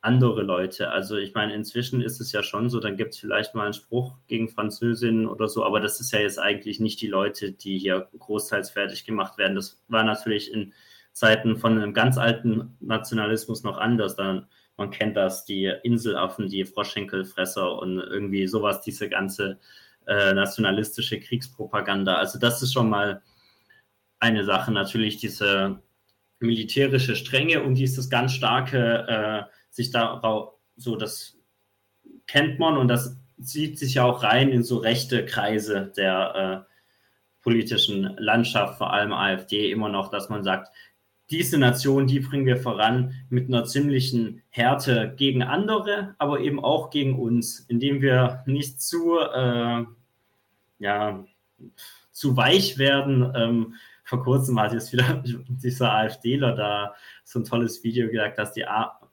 andere Leute. Also ich meine, inzwischen ist es ja schon so, dann gibt es vielleicht mal einen Spruch gegen Französinnen oder so, aber das ist ja jetzt eigentlich nicht die Leute, die hier großteils fertig gemacht werden. Das war natürlich in Zeiten von einem ganz alten Nationalismus noch anders. Dann, man kennt das, die Inselaffen, die Froschschenkelfresser und irgendwie sowas, diese ganze äh, nationalistische Kriegspropaganda. Also das ist schon mal eine Sache. Natürlich diese militärische Strenge und dieses ganz starke äh, sich darauf, so das kennt man und das zieht sich ja auch rein in so rechte Kreise der äh, politischen Landschaft, vor allem AfD, immer noch, dass man sagt, diese Nation, die bringen wir voran mit einer ziemlichen Härte gegen andere, aber eben auch gegen uns, indem wir nicht zu, äh, ja, zu weich werden. Ähm, vor kurzem hat jetzt wieder dieser AfDler da so ein tolles Video gesagt, dass die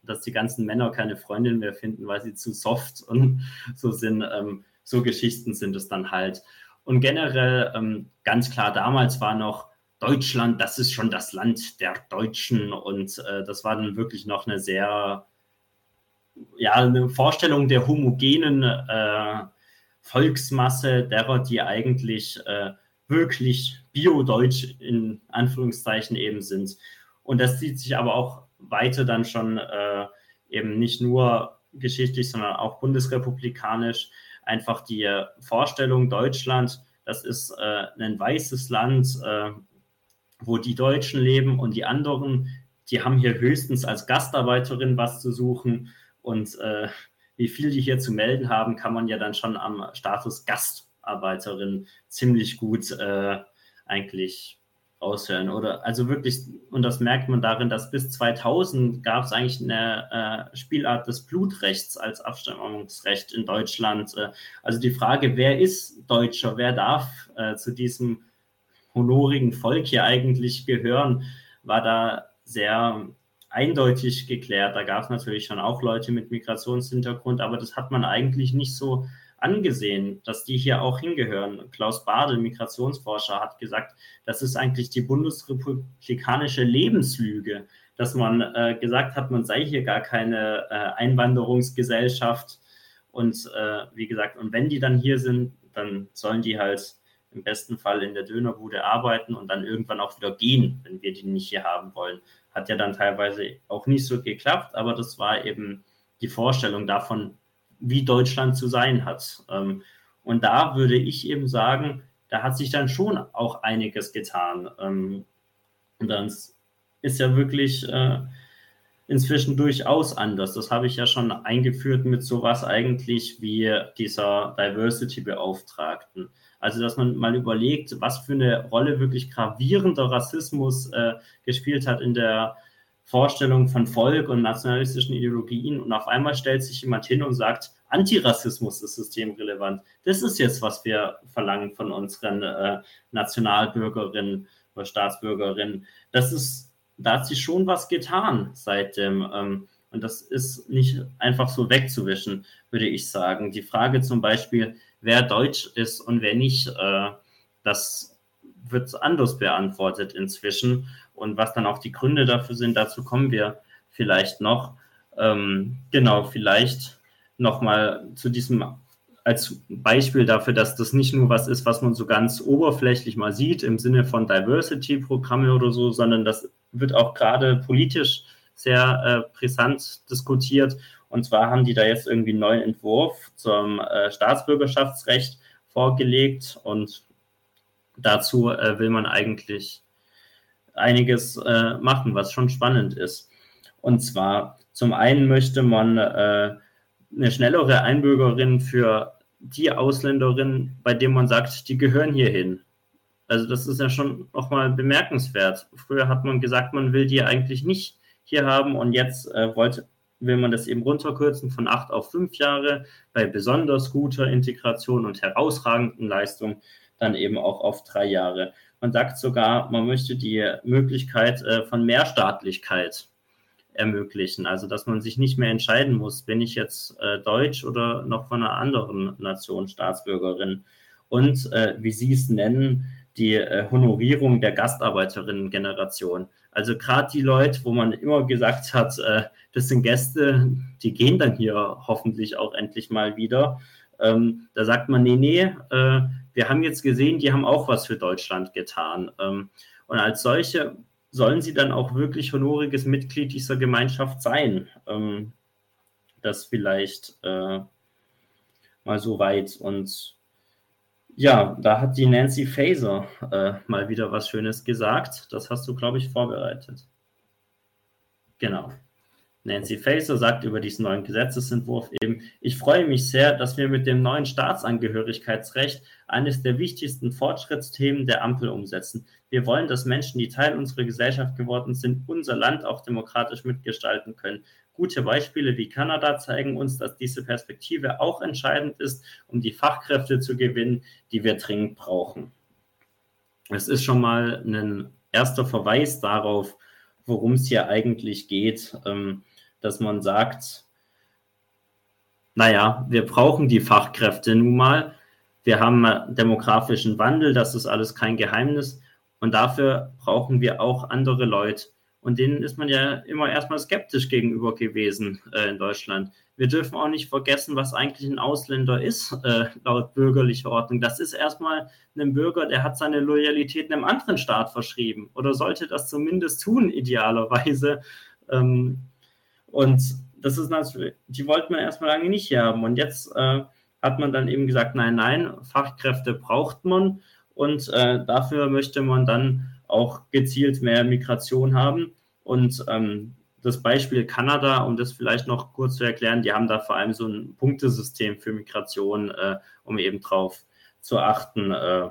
dass die ganzen Männer keine Freundin mehr finden, weil sie zu soft und so sind. Ähm, so Geschichten sind es dann halt. Und generell ähm, ganz klar, damals war noch Deutschland, das ist schon das Land der Deutschen und äh, das war dann wirklich noch eine sehr, ja, eine Vorstellung der homogenen äh, Volksmasse, derer, die eigentlich äh, wirklich bio-deutsch in Anführungszeichen eben sind. Und das zieht sich aber auch weiter dann schon äh, eben nicht nur geschichtlich, sondern auch bundesrepublikanisch einfach die Vorstellung Deutschland, das ist äh, ein weißes Land, äh, wo die Deutschen leben und die anderen, die haben hier höchstens als Gastarbeiterin was zu suchen und äh, wie viel die hier zu melden haben, kann man ja dann schon am Status Gastarbeiterin ziemlich gut äh, eigentlich aushören. Oder also wirklich, und das merkt man darin, dass bis 2000 gab es eigentlich eine äh, Spielart des Blutrechts als Abstammungsrecht in Deutschland. Äh, also die Frage, wer ist Deutscher, wer darf äh, zu diesem honorigen Volk hier eigentlich gehören, war da sehr eindeutig geklärt. Da gab es natürlich schon auch Leute mit Migrationshintergrund, aber das hat man eigentlich nicht so angesehen, dass die hier auch hingehören. Klaus Bade, Migrationsforscher, hat gesagt, das ist eigentlich die bundesrepublikanische Lebenslüge, dass man äh, gesagt hat, man sei hier gar keine äh, Einwanderungsgesellschaft. Und äh, wie gesagt, und wenn die dann hier sind, dann sollen die halt im besten Fall in der Dönerbude arbeiten und dann irgendwann auch wieder gehen, wenn wir die nicht hier haben wollen. Hat ja dann teilweise auch nicht so geklappt, aber das war eben die Vorstellung davon, wie Deutschland zu sein hat. Ähm, und da würde ich eben sagen, da hat sich dann schon auch einiges getan. Ähm, und dann ist ja wirklich äh, inzwischen durchaus anders. Das habe ich ja schon eingeführt mit sowas eigentlich wie dieser Diversity-Beauftragten. Also, dass man mal überlegt, was für eine Rolle wirklich gravierender Rassismus äh, gespielt hat in der Vorstellung von Volk und nationalistischen Ideologien und auf einmal stellt sich jemand hin und sagt, Antirassismus ist systemrelevant. Das ist jetzt, was wir verlangen von unseren äh, Nationalbürgerinnen oder Staatsbürgerinnen. Das ist, da hat sich schon was getan seitdem. Ähm, und das ist nicht einfach so wegzuwischen, würde ich sagen. Die Frage zum Beispiel, wer deutsch ist und wer nicht, äh, das wird anders beantwortet inzwischen. Und was dann auch die Gründe dafür sind, dazu kommen wir vielleicht noch. Ähm, genau, vielleicht nochmal zu diesem als Beispiel dafür, dass das nicht nur was ist, was man so ganz oberflächlich mal sieht im Sinne von Diversity-Programme oder so, sondern das wird auch gerade politisch sehr äh, brisant diskutiert. Und zwar haben die da jetzt irgendwie einen neuen Entwurf zum äh, Staatsbürgerschaftsrecht vorgelegt und dazu äh, will man eigentlich einiges äh, machen, was schon spannend ist. Und zwar zum einen möchte man äh, eine schnellere Einbürgerin für die Ausländerinnen, bei denen man sagt, die gehören hierhin. Also das ist ja schon nochmal bemerkenswert. Früher hat man gesagt, man will die eigentlich nicht hier haben und jetzt äh, wollte, will man das eben runterkürzen von acht auf fünf Jahre bei besonders guter Integration und herausragenden Leistung dann eben auch auf drei Jahre. Man sagt sogar, man möchte die Möglichkeit äh, von Mehrstaatlichkeit ermöglichen. Also, dass man sich nicht mehr entscheiden muss, bin ich jetzt äh, Deutsch oder noch von einer anderen Nation Staatsbürgerin. Und äh, wie Sie es nennen, die Honorierung der Gastarbeiterinnen-Generation. Also gerade die Leute, wo man immer gesagt hat, äh, das sind Gäste, die gehen dann hier hoffentlich auch endlich mal wieder. Ähm, da sagt man, nee, nee, äh, wir haben jetzt gesehen, die haben auch was für Deutschland getan. Ähm, und als solche sollen sie dann auch wirklich honoriges Mitglied dieser Gemeinschaft sein. Ähm, das vielleicht äh, mal so weit. Und ja, da hat die Nancy Faser äh, mal wieder was Schönes gesagt. Das hast du, glaube ich, vorbereitet. Genau. Nancy Faeser sagt über diesen neuen Gesetzesentwurf eben, ich freue mich sehr, dass wir mit dem neuen Staatsangehörigkeitsrecht eines der wichtigsten Fortschrittsthemen der Ampel umsetzen. Wir wollen, dass Menschen, die Teil unserer Gesellschaft geworden sind, unser Land auch demokratisch mitgestalten können. Gute Beispiele wie Kanada zeigen uns, dass diese Perspektive auch entscheidend ist, um die Fachkräfte zu gewinnen, die wir dringend brauchen. Es ist schon mal ein erster Verweis darauf, worum es hier eigentlich geht. Ähm, dass man sagt, naja, wir brauchen die Fachkräfte nun mal. Wir haben demografischen Wandel, das ist alles kein Geheimnis. Und dafür brauchen wir auch andere Leute. Und denen ist man ja immer erstmal skeptisch gegenüber gewesen äh, in Deutschland. Wir dürfen auch nicht vergessen, was eigentlich ein Ausländer ist, äh, laut bürgerlicher Ordnung. Das ist erstmal ein Bürger, der hat seine Loyalität einem anderen Staat verschrieben oder sollte das zumindest tun, idealerweise. Ähm, und das ist natürlich, die wollten wir erstmal lange nicht haben. Und jetzt äh, hat man dann eben gesagt, nein, nein, Fachkräfte braucht man und äh, dafür möchte man dann auch gezielt mehr Migration haben. Und ähm, das Beispiel Kanada, um das vielleicht noch kurz zu erklären, die haben da vor allem so ein Punktesystem für Migration, äh, um eben drauf zu achten, äh,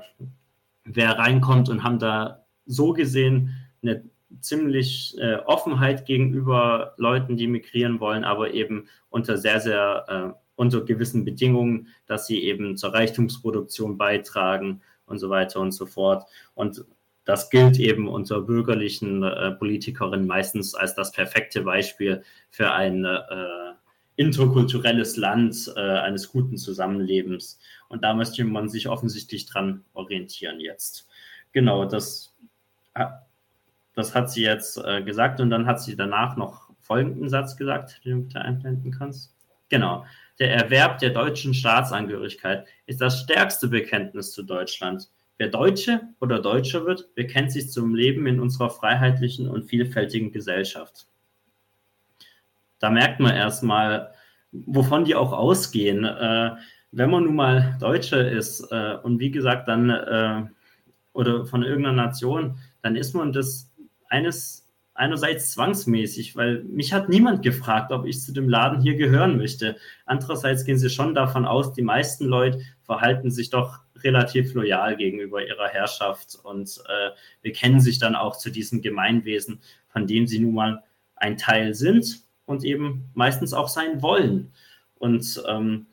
wer reinkommt und haben da so gesehen eine ziemlich äh, Offenheit gegenüber Leuten, die migrieren wollen, aber eben unter sehr, sehr äh, unter gewissen Bedingungen, dass sie eben zur Reichtumsproduktion beitragen und so weiter und so fort. Und das gilt eben unter bürgerlichen äh, Politikerinnen meistens als das perfekte Beispiel für ein äh, interkulturelles Land äh, eines guten Zusammenlebens. Und da möchte man sich offensichtlich dran orientieren jetzt. Genau, das das hat sie jetzt äh, gesagt und dann hat sie danach noch folgenden Satz gesagt, den du bitte einblenden kannst. Genau. Der Erwerb der deutschen Staatsangehörigkeit ist das stärkste Bekenntnis zu Deutschland. Wer Deutsche oder Deutscher wird, bekennt sich zum Leben in unserer freiheitlichen und vielfältigen Gesellschaft. Da merkt man erstmal, wovon die auch ausgehen. Äh, wenn man nun mal Deutscher ist äh, und wie gesagt dann äh, oder von irgendeiner Nation, dann ist man das eines, einerseits zwangsmäßig, weil mich hat niemand gefragt, ob ich zu dem Laden hier gehören möchte. Andererseits gehen sie schon davon aus, die meisten Leute verhalten sich doch relativ loyal gegenüber ihrer Herrschaft und äh, bekennen sich dann auch zu diesem Gemeinwesen, von dem sie nun mal ein Teil sind und eben meistens auch sein wollen. Und ähm,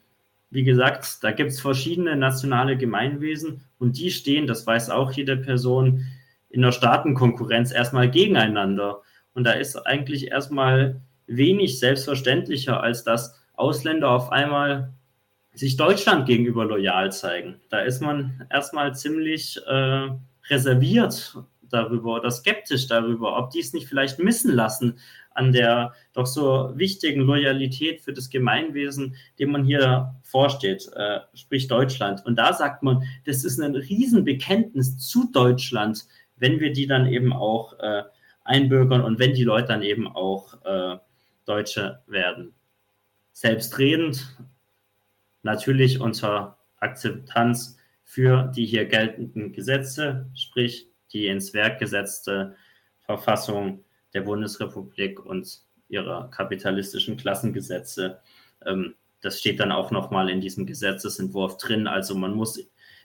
wie gesagt, da gibt es verschiedene nationale Gemeinwesen und die stehen, das weiß auch jede Person, in der Staatenkonkurrenz erstmal gegeneinander. Und da ist eigentlich erstmal wenig selbstverständlicher, als dass Ausländer auf einmal sich Deutschland gegenüber loyal zeigen. Da ist man erstmal ziemlich äh, reserviert darüber oder skeptisch darüber, ob die es nicht vielleicht missen lassen an der doch so wichtigen Loyalität für das Gemeinwesen, dem man hier vorsteht, äh, sprich Deutschland. Und da sagt man, das ist ein Riesenbekenntnis zu Deutschland, wenn wir die dann eben auch äh, einbürgern und wenn die Leute dann eben auch äh, Deutsche werden. Selbstredend, natürlich unter Akzeptanz für die hier geltenden Gesetze, sprich die ins Werk gesetzte Verfassung der Bundesrepublik und ihrer kapitalistischen Klassengesetze. Ähm, das steht dann auch nochmal in diesem Gesetzesentwurf drin. Also man muss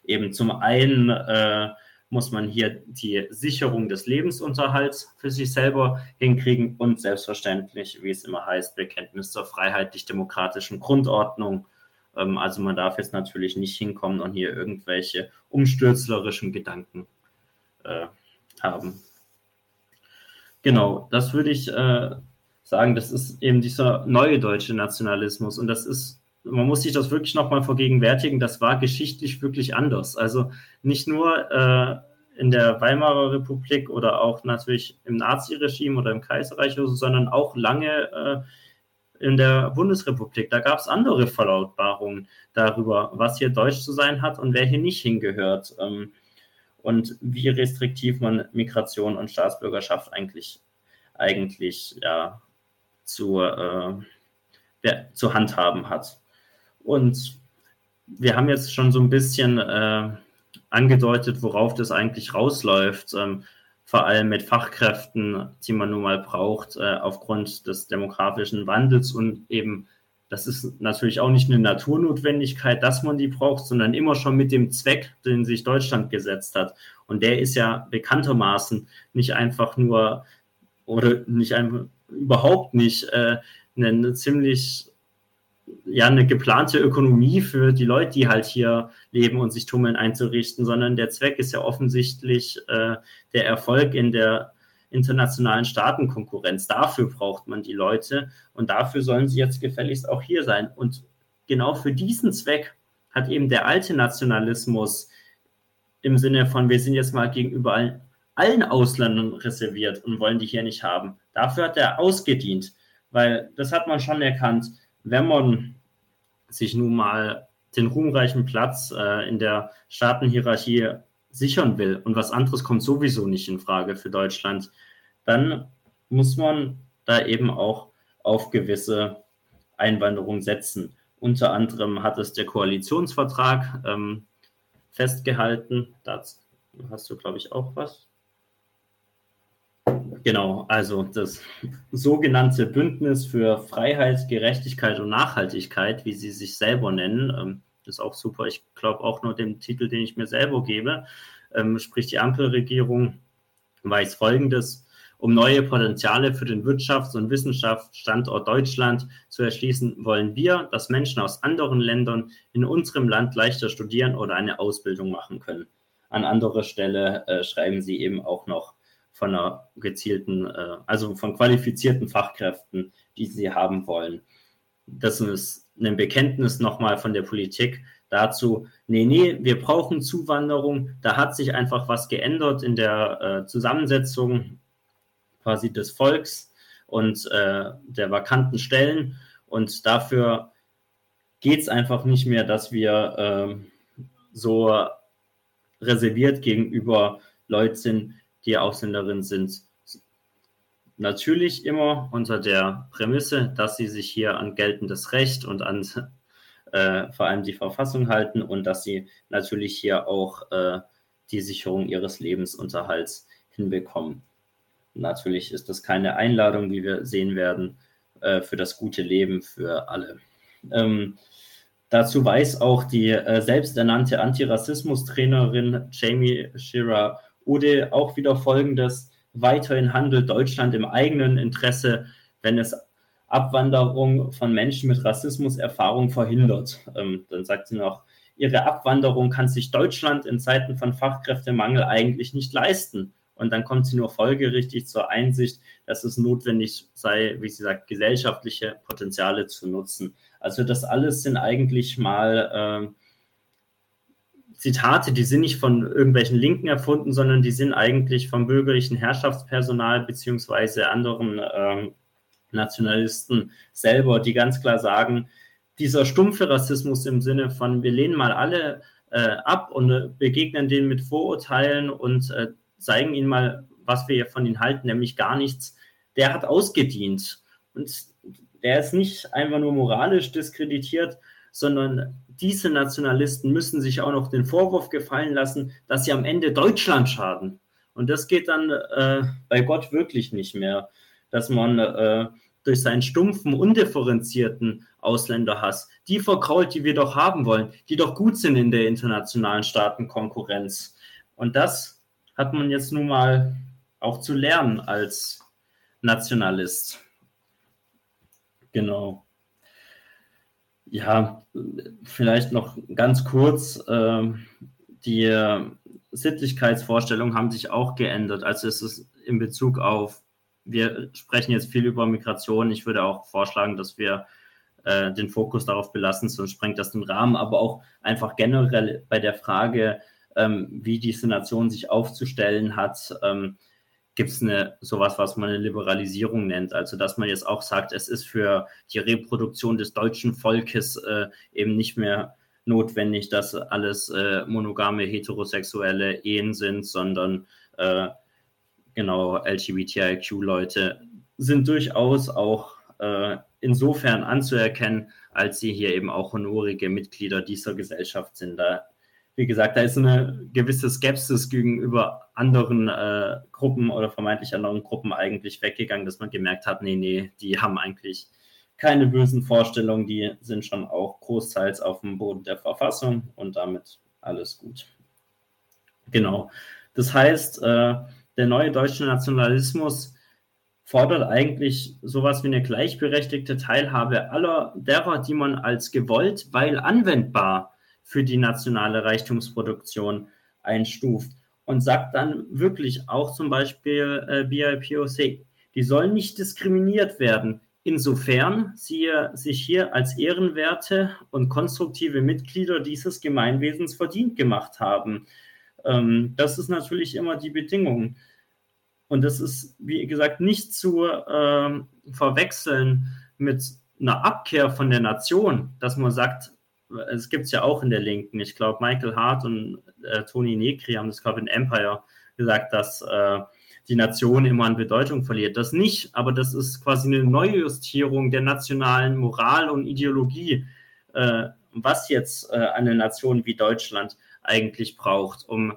eben zum einen äh, muss man hier die Sicherung des Lebensunterhalts für sich selber hinkriegen und selbstverständlich, wie es immer heißt, Bekenntnis zur freiheitlich-demokratischen Grundordnung. Ähm, also man darf jetzt natürlich nicht hinkommen und hier irgendwelche umstürzlerischen Gedanken äh, haben. Genau, das würde ich äh, sagen, das ist eben dieser neue deutsche Nationalismus und das ist man muss sich das wirklich nochmal vergegenwärtigen, das war geschichtlich wirklich anders. Also nicht nur äh, in der Weimarer Republik oder auch natürlich im Naziregime oder im Kaiserreich, sondern auch lange äh, in der Bundesrepublik. Da gab es andere Verlautbarungen darüber, was hier deutsch zu sein hat und wer hier nicht hingehört. Ähm, und wie restriktiv man Migration und Staatsbürgerschaft eigentlich, eigentlich ja, zu, äh, zu handhaben hat. Und wir haben jetzt schon so ein bisschen äh, angedeutet, worauf das eigentlich rausläuft, ähm, vor allem mit Fachkräften, die man nun mal braucht, äh, aufgrund des demografischen Wandels und eben, das ist natürlich auch nicht eine Naturnotwendigkeit, dass man die braucht, sondern immer schon mit dem Zweck, den sich Deutschland gesetzt hat. Und der ist ja bekanntermaßen nicht einfach nur oder nicht einfach überhaupt nicht äh, eine ziemlich ja eine geplante Ökonomie für die Leute, die halt hier leben und sich tummeln, einzurichten, sondern der Zweck ist ja offensichtlich äh, der Erfolg in der internationalen Staatenkonkurrenz. Dafür braucht man die Leute und dafür sollen sie jetzt gefälligst auch hier sein. Und genau für diesen Zweck hat eben der alte Nationalismus im Sinne von, wir sind jetzt mal gegenüber allen, allen Ausländern reserviert und wollen die hier nicht haben. Dafür hat er ausgedient, weil das hat man schon erkannt wenn man sich nun mal den ruhmreichen Platz äh, in der Staatenhierarchie sichern will und was anderes kommt sowieso nicht in Frage für Deutschland, dann muss man da eben auch auf gewisse Einwanderung setzen. Unter anderem hat es der Koalitionsvertrag ähm, festgehalten. Dazu hast du, glaube ich, auch was. Genau, also das sogenannte Bündnis für Freiheit, Gerechtigkeit und Nachhaltigkeit, wie sie sich selber nennen, ähm, ist auch super. Ich glaube auch nur dem Titel, den ich mir selber gebe, ähm, sprich die Ampelregierung weiß Folgendes. Um neue Potenziale für den Wirtschafts- und Wissenschaftsstandort Deutschland zu erschließen, wollen wir, dass Menschen aus anderen Ländern in unserem Land leichter studieren oder eine Ausbildung machen können. An anderer Stelle äh, schreiben sie eben auch noch, von einer gezielten, äh, also von qualifizierten Fachkräften, die sie haben wollen. Das ist ein Bekenntnis nochmal von der Politik dazu, nee, nee, wir brauchen Zuwanderung. Da hat sich einfach was geändert in der äh, Zusammensetzung quasi des Volks und äh, der vakanten Stellen. Und dafür geht es einfach nicht mehr, dass wir äh, so reserviert gegenüber Leuten sind, die Ausländerinnen sind natürlich immer unter der Prämisse, dass sie sich hier an geltendes Recht und an äh, vor allem die Verfassung halten und dass sie natürlich hier auch äh, die Sicherung ihres Lebensunterhalts hinbekommen. Natürlich ist das keine Einladung, wie wir sehen werden, äh, für das gute Leben für alle. Ähm, dazu weiß auch die äh, selbsternannte Antirassismus-Trainerin Jamie Shearer oder auch wieder folgendes, weiterhin handelt Deutschland im eigenen Interesse, wenn es Abwanderung von Menschen mit Rassismuserfahrung verhindert. Ähm, dann sagt sie noch, ihre Abwanderung kann sich Deutschland in Zeiten von Fachkräftemangel eigentlich nicht leisten. Und dann kommt sie nur folgerichtig zur Einsicht, dass es notwendig sei, wie sie sagt, gesellschaftliche Potenziale zu nutzen. Also das alles sind eigentlich mal äh, Zitate, die sind nicht von irgendwelchen Linken erfunden, sondern die sind eigentlich vom bürgerlichen Herrschaftspersonal beziehungsweise anderen ähm, Nationalisten selber, die ganz klar sagen, dieser stumpfe Rassismus im Sinne von, wir lehnen mal alle äh, ab und äh, begegnen denen mit Vorurteilen und äh, zeigen ihnen mal, was wir von ihnen halten, nämlich gar nichts, der hat ausgedient. Und der ist nicht einfach nur moralisch diskreditiert, sondern diese Nationalisten müssen sich auch noch den Vorwurf gefallen lassen, dass sie am Ende Deutschland schaden. Und das geht dann äh, bei Gott wirklich nicht mehr, dass man äh, durch seinen stumpfen, undifferenzierten Ausländerhass die verkrault, die wir doch haben wollen, die doch gut sind in der internationalen Staatenkonkurrenz. Und das hat man jetzt nun mal auch zu lernen als Nationalist. Genau. Ja, vielleicht noch ganz kurz. Äh, die Sittlichkeitsvorstellungen haben sich auch geändert. Also es ist in Bezug auf, wir sprechen jetzt viel über Migration. Ich würde auch vorschlagen, dass wir äh, den Fokus darauf belassen, sonst sprengt das den Rahmen, aber auch einfach generell bei der Frage, ähm, wie diese Nation sich aufzustellen hat. Gibt es sowas, was man eine Liberalisierung nennt. Also dass man jetzt auch sagt, es ist für die Reproduktion des deutschen Volkes äh, eben nicht mehr notwendig, dass alles äh, monogame heterosexuelle Ehen sind, sondern äh, genau LGBTIQ-Leute sind durchaus auch äh, insofern anzuerkennen, als sie hier eben auch honorige Mitglieder dieser Gesellschaft sind. Da wie gesagt, da ist eine gewisse Skepsis gegenüber anderen äh, Gruppen oder vermeintlich anderen Gruppen eigentlich weggegangen, dass man gemerkt hat, nee, nee, die haben eigentlich keine bösen Vorstellungen, die sind schon auch großteils auf dem Boden der Verfassung und damit alles gut. Genau. Das heißt, äh, der neue deutsche Nationalismus fordert eigentlich sowas wie eine gleichberechtigte Teilhabe aller derer, die man als gewollt, weil anwendbar für die nationale Reichtumsproduktion einstuft und sagt dann wirklich auch zum Beispiel äh, BIPOC, die sollen nicht diskriminiert werden, insofern sie sich hier als ehrenwerte und konstruktive Mitglieder dieses Gemeinwesens verdient gemacht haben. Ähm, das ist natürlich immer die Bedingung. Und das ist, wie gesagt, nicht zu äh, verwechseln mit einer Abkehr von der Nation, dass man sagt, es gibt es ja auch in der Linken. Ich glaube, Michael Hart und äh, Tony Negri haben das, glaube ich, in Empire gesagt, dass äh, die Nation immer an Bedeutung verliert. Das nicht, aber das ist quasi eine Neujustierung der nationalen Moral und Ideologie, äh, was jetzt äh, eine Nation wie Deutschland eigentlich braucht, um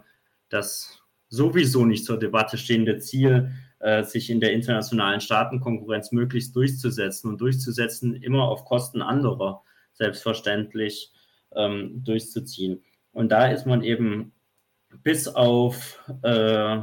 das sowieso nicht zur Debatte stehende Ziel, äh, sich in der internationalen Staatenkonkurrenz möglichst durchzusetzen und durchzusetzen immer auf Kosten anderer selbstverständlich ähm, durchzuziehen. Und da ist man eben bis auf äh,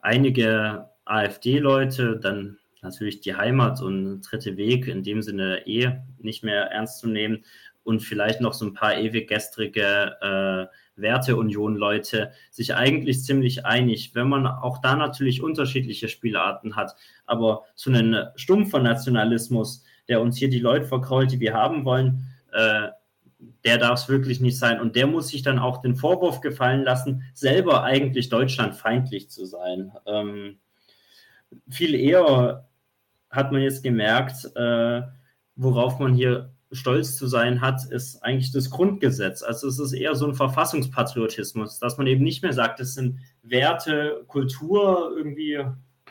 einige AfD-Leute, dann natürlich die Heimat und dritte Weg in dem Sinne eh nicht mehr ernst zu nehmen und vielleicht noch so ein paar ewig gestrige äh, Werteunion-Leute sich eigentlich ziemlich einig, wenn man auch da natürlich unterschiedliche Spielarten hat. Aber so einen stumpfer Nationalismus, der uns hier die Leute verkrault, die wir haben wollen, äh, der darf es wirklich nicht sein. Und der muss sich dann auch den Vorwurf gefallen lassen, selber eigentlich deutschlandfeindlich zu sein. Ähm, viel eher hat man jetzt gemerkt, äh, worauf man hier stolz zu sein hat, ist eigentlich das Grundgesetz. Also es ist eher so ein Verfassungspatriotismus, dass man eben nicht mehr sagt, es sind Werte, Kultur, irgendwie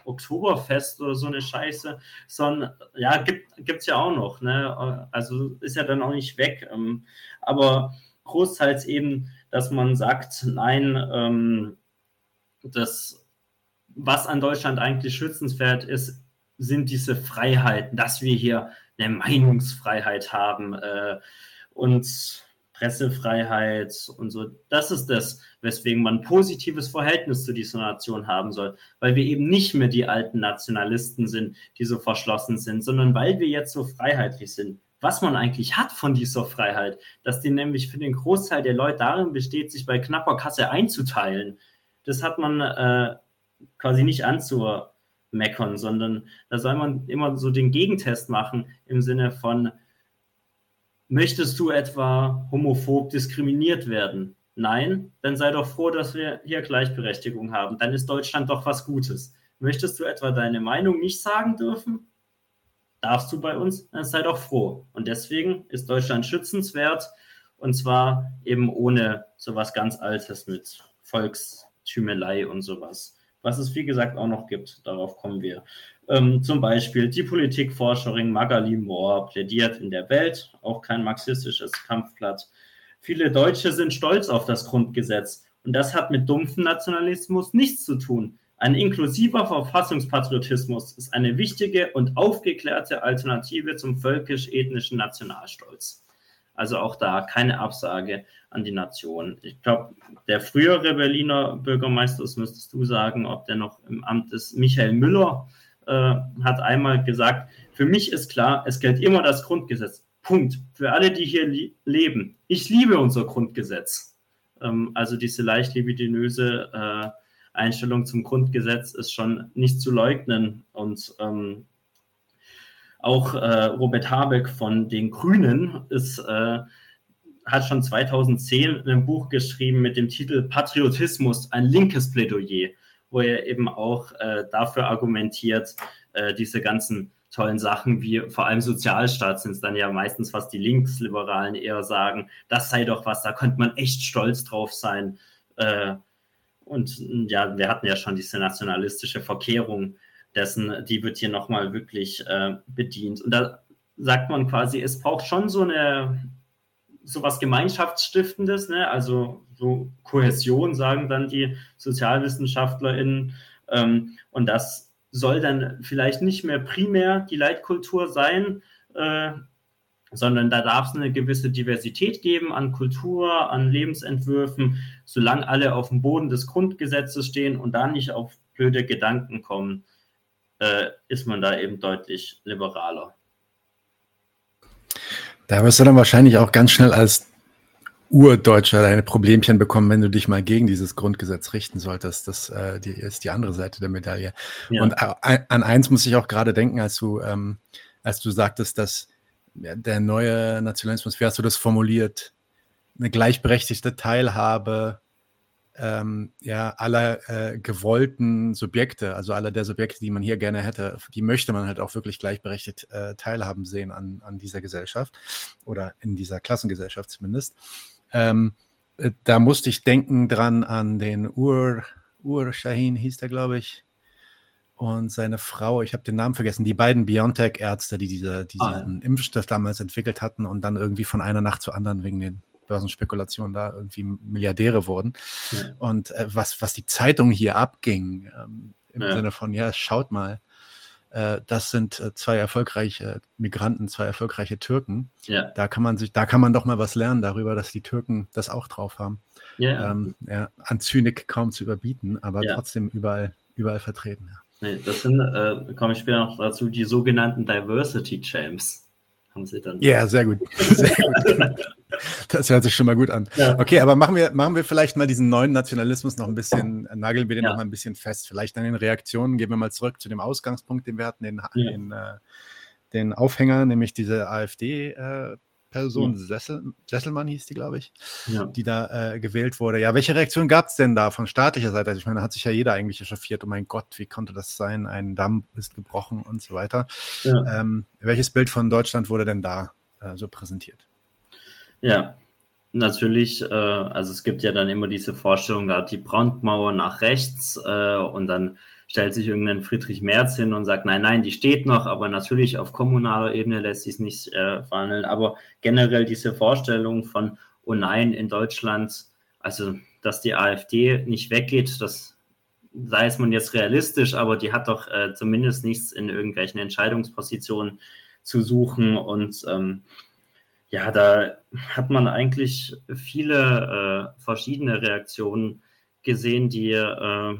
Oktoberfest oder so eine Scheiße, sondern ja, gibt es ja auch noch. Ne? Also ist ja dann auch nicht weg. Ähm, aber großteils eben, dass man sagt, nein, ähm, das, was an Deutschland eigentlich schützenswert ist, sind diese Freiheiten, dass wir hier eine Meinungsfreiheit haben äh, und Pressefreiheit und so. Das ist das, weswegen man ein positives Verhältnis zu dieser Nation haben soll, weil wir eben nicht mehr die alten Nationalisten sind, die so verschlossen sind, sondern weil wir jetzt so freiheitlich sind. Was man eigentlich hat von dieser Freiheit, dass die nämlich für den Großteil der Leute darin besteht, sich bei knapper Kasse einzuteilen, das hat man äh, quasi nicht anzumeckern, sondern da soll man immer so den Gegentest machen im Sinne von, Möchtest du etwa homophob diskriminiert werden? Nein, dann sei doch froh, dass wir hier Gleichberechtigung haben. Dann ist Deutschland doch was Gutes. Möchtest du etwa deine Meinung nicht sagen dürfen? Darfst du bei uns? Dann sei doch froh. Und deswegen ist Deutschland schützenswert und zwar eben ohne sowas ganz Altes mit Volkstümelei und sowas. Was es, wie gesagt, auch noch gibt. Darauf kommen wir. Ähm, zum Beispiel die Politikforscherin Magali Moore plädiert in der Welt, auch kein marxistisches Kampfblatt. Viele Deutsche sind stolz auf das Grundgesetz. Und das hat mit dumpfem Nationalismus nichts zu tun. Ein inklusiver Verfassungspatriotismus ist eine wichtige und aufgeklärte Alternative zum völkisch-ethnischen Nationalstolz. Also auch da keine Absage an die Nation. Ich glaube, der frühere Berliner Bürgermeister, das müsstest du sagen, ob der noch im Amt ist, Michael Müller, äh, hat einmal gesagt, für mich ist klar, es gilt immer das Grundgesetz. Punkt. Für alle, die hier leben. Ich liebe unser Grundgesetz. Ähm, also diese leicht libidinöse äh, Einstellung zum Grundgesetz ist schon nicht zu leugnen. Und ähm, auch äh, Robert Habeck von den Grünen ist, äh, hat schon 2010 ein Buch geschrieben mit dem Titel Patriotismus, ein linkes Plädoyer, wo er eben auch äh, dafür argumentiert, äh, diese ganzen tollen Sachen wie vor allem Sozialstaat sind es dann ja meistens, was die Linksliberalen eher sagen, das sei doch was, da könnte man echt stolz drauf sein. Äh, und ja, wir hatten ja schon diese nationalistische Verkehrung dessen, die wird hier nochmal wirklich äh, bedient. Und da sagt man quasi, es braucht schon so eine so was Gemeinschaftsstiftendes, ne? also so Kohäsion, sagen dann die SozialwissenschaftlerInnen. Ähm, und das soll dann vielleicht nicht mehr primär die Leitkultur sein, äh, sondern da darf es eine gewisse Diversität geben an Kultur, an Lebensentwürfen, solange alle auf dem Boden des Grundgesetzes stehen und da nicht auf blöde Gedanken kommen, äh, ist man da eben deutlich liberaler. Da wirst du dann wahrscheinlich auch ganz schnell als Urdeutscher deine Problemchen bekommen, wenn du dich mal gegen dieses Grundgesetz richten solltest. Das äh, die, ist die andere Seite der Medaille. Ja. Und äh, an eins muss ich auch gerade denken, als du, ähm, als du sagtest, dass der neue Nationalismus, wie hast du das formuliert, eine gleichberechtigte Teilhabe ähm, ja, aller äh, gewollten Subjekte, also aller der Subjekte, die man hier gerne hätte, die möchte man halt auch wirklich gleichberechtigt äh, teilhaben sehen an, an dieser Gesellschaft oder in dieser Klassengesellschaft zumindest. Ähm, äh, da musste ich denken dran an den Ur, Ur Shahin hieß der, glaube ich, und seine Frau, ich habe den Namen vergessen, die beiden BioNTech-Ärzte, die diese, diesen ah, ja. Impfstoff damals entwickelt hatten und dann irgendwie von einer Nacht zur anderen wegen den Börsenspekulationen da irgendwie Milliardäre wurden. Ja. Und äh, was, was die Zeitung hier abging, ähm, im ja. Sinne von, ja, schaut mal, das sind äh, zwei erfolgreiche Migranten, zwei erfolgreiche Türken. Ja. Da kann man sich, da kann man doch mal was lernen darüber, dass die Türken das auch drauf haben. Ja, ähm, ja an Zynik kaum zu überbieten, aber trotzdem überall, überall vertreten. Nee, das sind, äh, komme ich später noch dazu, die sogenannten Diversity Champs haben sie dann. Ja, sehr gut. Sehr gut. Das hört sich schon mal gut an. Ja. Okay, aber machen wir, machen wir vielleicht mal diesen neuen Nationalismus noch ein bisschen, nageln wir den ja. noch mal ein bisschen fest. Vielleicht an den Reaktionen gehen wir mal zurück zu dem Ausgangspunkt, den wir hatten, den, ja. den, äh, den Aufhänger, nämlich diese AfD. Person, ja. Sessel, Sesselmann hieß die, glaube ich, ja. die da äh, gewählt wurde. Ja, welche Reaktion gab es denn da von staatlicher Seite? Also ich meine, da hat sich ja jeder eigentlich echauffiert, oh mein Gott, wie konnte das sein? Ein Damm ist gebrochen und so weiter. Ja. Ähm, welches Bild von Deutschland wurde denn da äh, so präsentiert? Ja, natürlich, äh, also es gibt ja dann immer diese Vorstellung, da die Brandmauer nach rechts äh, und dann stellt sich irgendein Friedrich Merz hin und sagt, nein, nein, die steht noch, aber natürlich auf kommunaler Ebene lässt sich es nicht äh, verhandeln. Aber generell diese Vorstellung von, oh nein, in Deutschland, also dass die AfD nicht weggeht, das sei es man jetzt realistisch, aber die hat doch äh, zumindest nichts in irgendwelchen Entscheidungspositionen zu suchen. Und ähm, ja, da hat man eigentlich viele äh, verschiedene Reaktionen gesehen, die äh,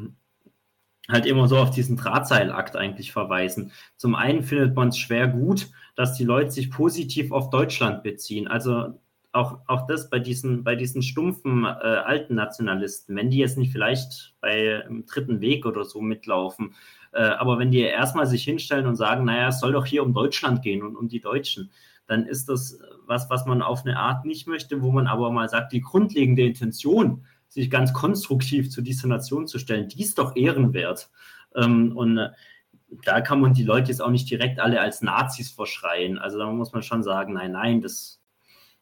halt immer so auf diesen Drahtseilakt eigentlich verweisen. Zum einen findet man es schwer gut, dass die Leute sich positiv auf Deutschland beziehen. Also auch, auch das bei diesen, bei diesen stumpfen äh, alten Nationalisten, wenn die jetzt nicht vielleicht bei im dritten Weg oder so mitlaufen, Äh, aber wenn die erstmal sich hinstellen und sagen, naja, es soll doch hier um Deutschland gehen und um die Deutschen, dann ist das was, was man auf eine Art nicht möchte, wo man aber mal sagt, die grundlegende Intention, sich ganz konstruktiv zu dieser Nation zu stellen, die ist doch ehrenwert. Ähm, und äh, da kann man die Leute jetzt auch nicht direkt alle als Nazis verschreien. Also da muss man schon sagen, nein, nein, das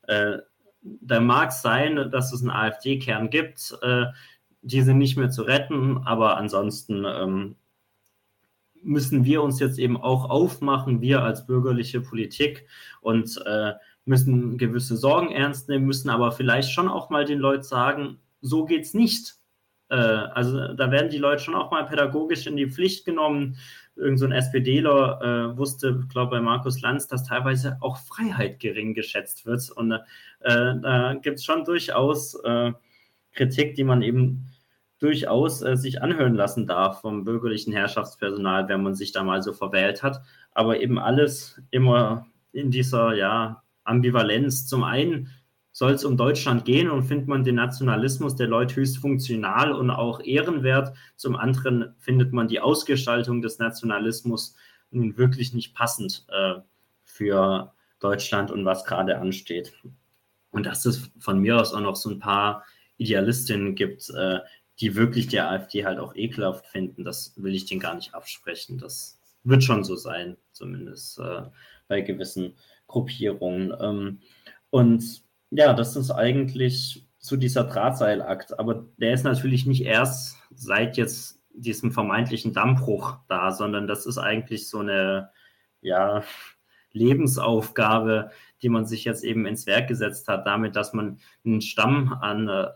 äh, da mag es sein, dass es einen AfD-Kern gibt, äh, die sind nicht mehr zu retten, aber ansonsten ähm, müssen wir uns jetzt eben auch aufmachen, wir als bürgerliche Politik und äh, müssen gewisse Sorgen ernst nehmen, müssen aber vielleicht schon auch mal den Leuten sagen, so geht's nicht. Äh, also da werden die Leute schon auch mal pädagogisch in die Pflicht genommen. Irgend so ein SPDler äh, wusste, glaube bei Markus Lanz, dass teilweise auch Freiheit gering geschätzt wird. Und äh, da gibt es schon durchaus äh, Kritik, die man eben durchaus äh, sich anhören lassen darf vom bürgerlichen Herrschaftspersonal, wenn man sich da mal so verwählt hat. Aber eben alles immer in dieser ja, Ambivalenz. Zum einen soll es um Deutschland gehen und findet man den Nationalismus der Leute höchst funktional und auch ehrenwert. Zum anderen findet man die Ausgestaltung des Nationalismus nun wirklich nicht passend äh, für Deutschland und was gerade ansteht. Und dass es von mir aus auch noch so ein paar Idealistinnen gibt, äh, die wirklich die AfD halt auch ekelhaft finden, das will ich denen gar nicht absprechen. Das wird schon so sein, zumindest äh, bei gewissen Gruppierungen. Ähm, und ja, das ist eigentlich so dieser Drahtseilakt. Aber der ist natürlich nicht erst seit jetzt diesem vermeintlichen Dammbruch da, sondern das ist eigentlich so eine, ja, Lebensaufgabe, die man sich jetzt eben ins Werk gesetzt hat, damit, dass man einen Stamm an äh,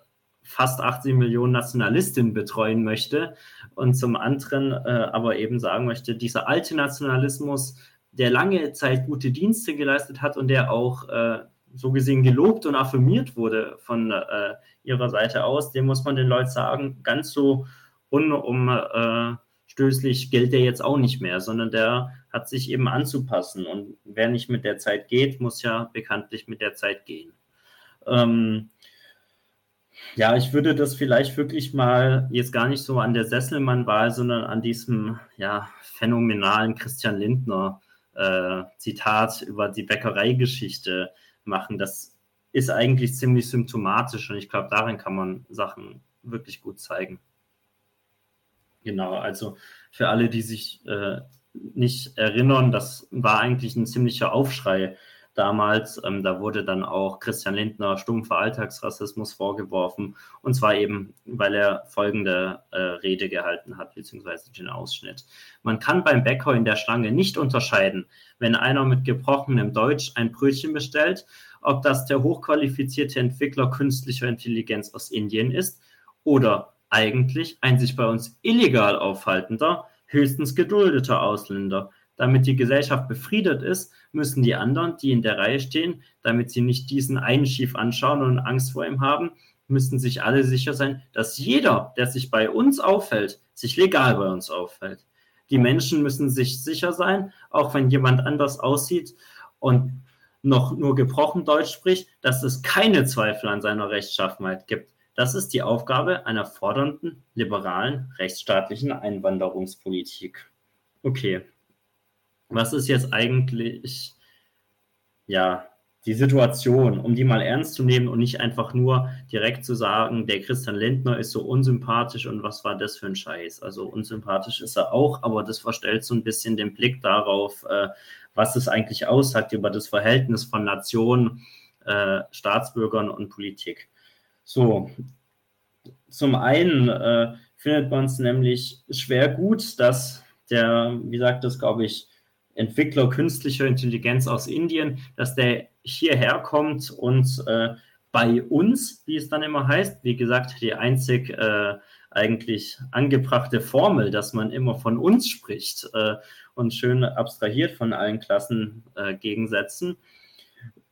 fast 80 Millionen Nationalistinnen betreuen möchte und zum anderen äh, aber eben sagen möchte, dieser alte Nationalismus, der lange Zeit gute Dienste geleistet hat und der auch äh, so gesehen gelobt und affirmiert wurde von äh, ihrer Seite aus, dem muss man den Leuten sagen, ganz so unumstößlich gilt der jetzt auch nicht mehr, sondern der hat sich eben anzupassen. Und wer nicht mit der Zeit geht, muss ja bekanntlich mit der Zeit gehen. Ähm, ja, ich würde das vielleicht wirklich mal jetzt gar nicht so an der Sesselmann-Wahl, sondern an diesem ja, phänomenalen Christian Lindner äh, über die Bäckereigeschichte machen. Das ist eigentlich ziemlich symptomatisch und ich glaube, darin kann man Sachen wirklich gut zeigen. Genau, also für alle, die sich äh, nicht erinnern, das war eigentlich ein ziemlicher Aufschrei damals. Ähm, da wurde dann auch Christian Lindner stumpfer Alltagsrassismus vorgeworfen. Und zwar eben, weil er folgende äh, Rede gehalten hat, beziehungsweise den Ausschnitt. Man kann beim Bäcker in der Schlange nicht unterscheiden, wenn einer mit gebrochenem Deutsch ein Brötchen bestellt, ob das der hochqualifizierte Entwickler künstlicher Intelligenz aus Indien ist oder eigentlich ein sich bei uns illegal aufhaltender, höchstens geduldeter Ausländer damit die Gesellschaft befriedet ist, müssen die anderen, die in der Reihe stehen, damit sie nicht diesen einen schief anschauen und Angst vor ihm haben, müssen sich alle sicher sein, dass jeder, der sich bei uns auffällt, sich legal bei uns auffällt. Die Menschen müssen sich sicher sein, auch wenn jemand anders aussieht und noch nur gebrochen Deutsch spricht, dass es keine Zweifel an seiner Rechtschaffenheit gibt. Das ist die Aufgabe einer fordernden, liberalen, rechtsstaatlichen Einwanderungspolitik. Okay, was ist jetzt eigentlich, ja, die Situation, um die mal ernst zu nehmen und nicht einfach nur direkt zu sagen, der Christian Lindner ist so unsympathisch und was war das für ein Scheiß? Also unsympathisch ist er auch, aber das verstellt so ein bisschen den Blick darauf, äh, was es eigentlich aussagt über das Verhältnis von Nation, äh, Staatsbürgern und Politik. So, zum einen äh, findet man es nämlich schwer gut, dass der, wie sagt das, glaube ich, Entwickler künstlicher Intelligenz aus Indien, dass der hierher kommt und äh, bei uns, wie es dann immer heißt, wie gesagt, die einzig äh, eigentlich angebrachte Formel, dass man immer von uns spricht äh, und schön abstrahiert von allen Klassengegensätzen,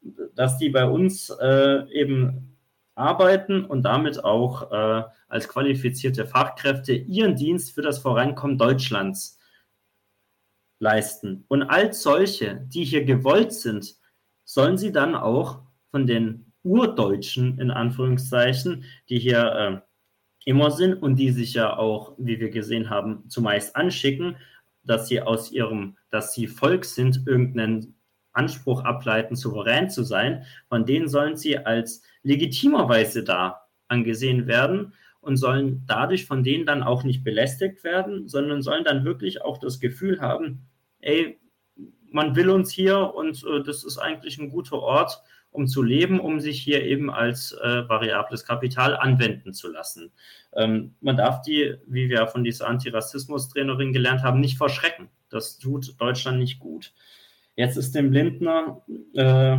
äh, dass die bei uns äh, eben arbeiten und damit auch äh, als qualifizierte Fachkräfte ihren Dienst für das Vorankommen Deutschlands leisten. Und als solche, die hier gewollt sind, sollen sie dann auch von den Urdeutschen, in Anführungszeichen, die hier äh, immer sind und die sich ja auch, wie wir gesehen haben, zumeist anschicken, dass sie aus ihrem, dass sie Volk sind, irgendeinen Anspruch ableiten, souverän zu sein, von denen sollen sie als legitimerweise da angesehen werden und sollen dadurch von denen dann auch nicht belästigt werden, sondern sollen dann wirklich auch das Gefühl haben, ey, man will uns hier und äh, das ist eigentlich ein guter Ort, um zu leben, um sich hier eben als äh, variables Kapital anwenden zu lassen. Ähm, man darf die, wie wir von dieser Antirassismus-Trainerin gelernt haben, nicht verschrecken. Das tut Deutschland nicht gut. Jetzt ist dem Lindner äh,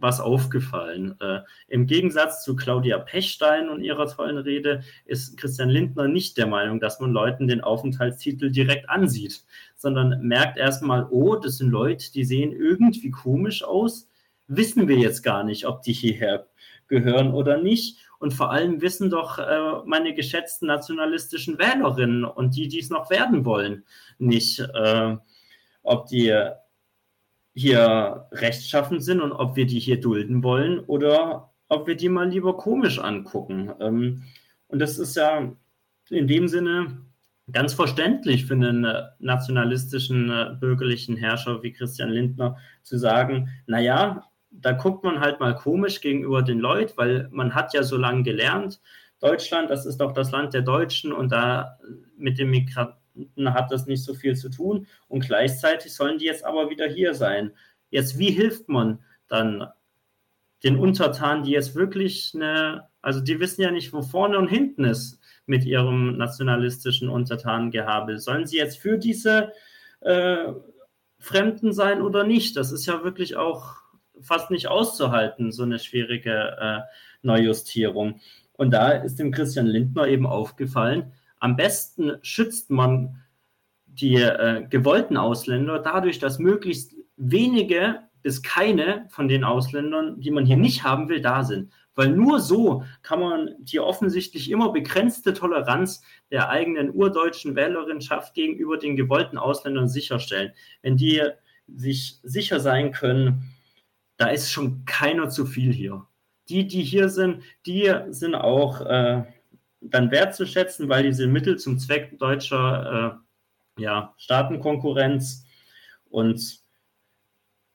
was aufgefallen. Äh, Im Gegensatz zu Claudia Pechstein und ihrer tollen Rede ist Christian Lindner nicht der Meinung, dass man Leuten den Aufenthaltstitel direkt ansieht, sondern merkt erstmal, oh, das sind Leute, die sehen irgendwie komisch aus. Wissen wir jetzt gar nicht, ob die hierher gehören oder nicht. Und vor allem wissen doch äh, meine geschätzten nationalistischen Wählerinnen und die, die es noch werden wollen, nicht, äh, ob die hier rechtschaffen sind und ob wir die hier dulden wollen oder ob wir die mal lieber komisch angucken. Ähm, und das ist ja in dem Sinne ganz verständlich für einen nationalistischen äh, bürgerlichen Herrscher wie Christian Lindner zu sagen, naja, da guckt man halt mal komisch gegenüber den Leuten, weil man hat ja so lange gelernt, Deutschland, das ist doch das Land der Deutschen und da mit dem Migranten hat das nicht so viel zu tun und gleichzeitig sollen die jetzt aber wieder hier sein. Jetzt, wie hilft man dann den Untertanen, die jetzt wirklich eine, also die wissen ja nicht, wo vorne und hinten ist mit ihrem nationalistischen Untertanengehabe. Sollen sie jetzt für diese äh, Fremden sein oder nicht? Das ist ja wirklich auch fast nicht auszuhalten, so eine schwierige äh, Neujustierung. Und da ist dem Christian Lindner eben aufgefallen, am besten schützt man die äh, gewollten Ausländer dadurch, dass möglichst wenige bis keine von den Ausländern, die man hier nicht haben will, da sind. Weil nur so kann man die offensichtlich immer begrenzte Toleranz der eigenen urdeutschen Wählerinschaft gegenüber den gewollten Ausländern sicherstellen. Wenn die sich sicher sein können, da ist schon keiner zu viel hier. Die, die hier sind, die sind auch äh, dann wertzuschätzen, weil diese Mittel zum Zweck deutscher äh, ja, Staatenkonkurrenz und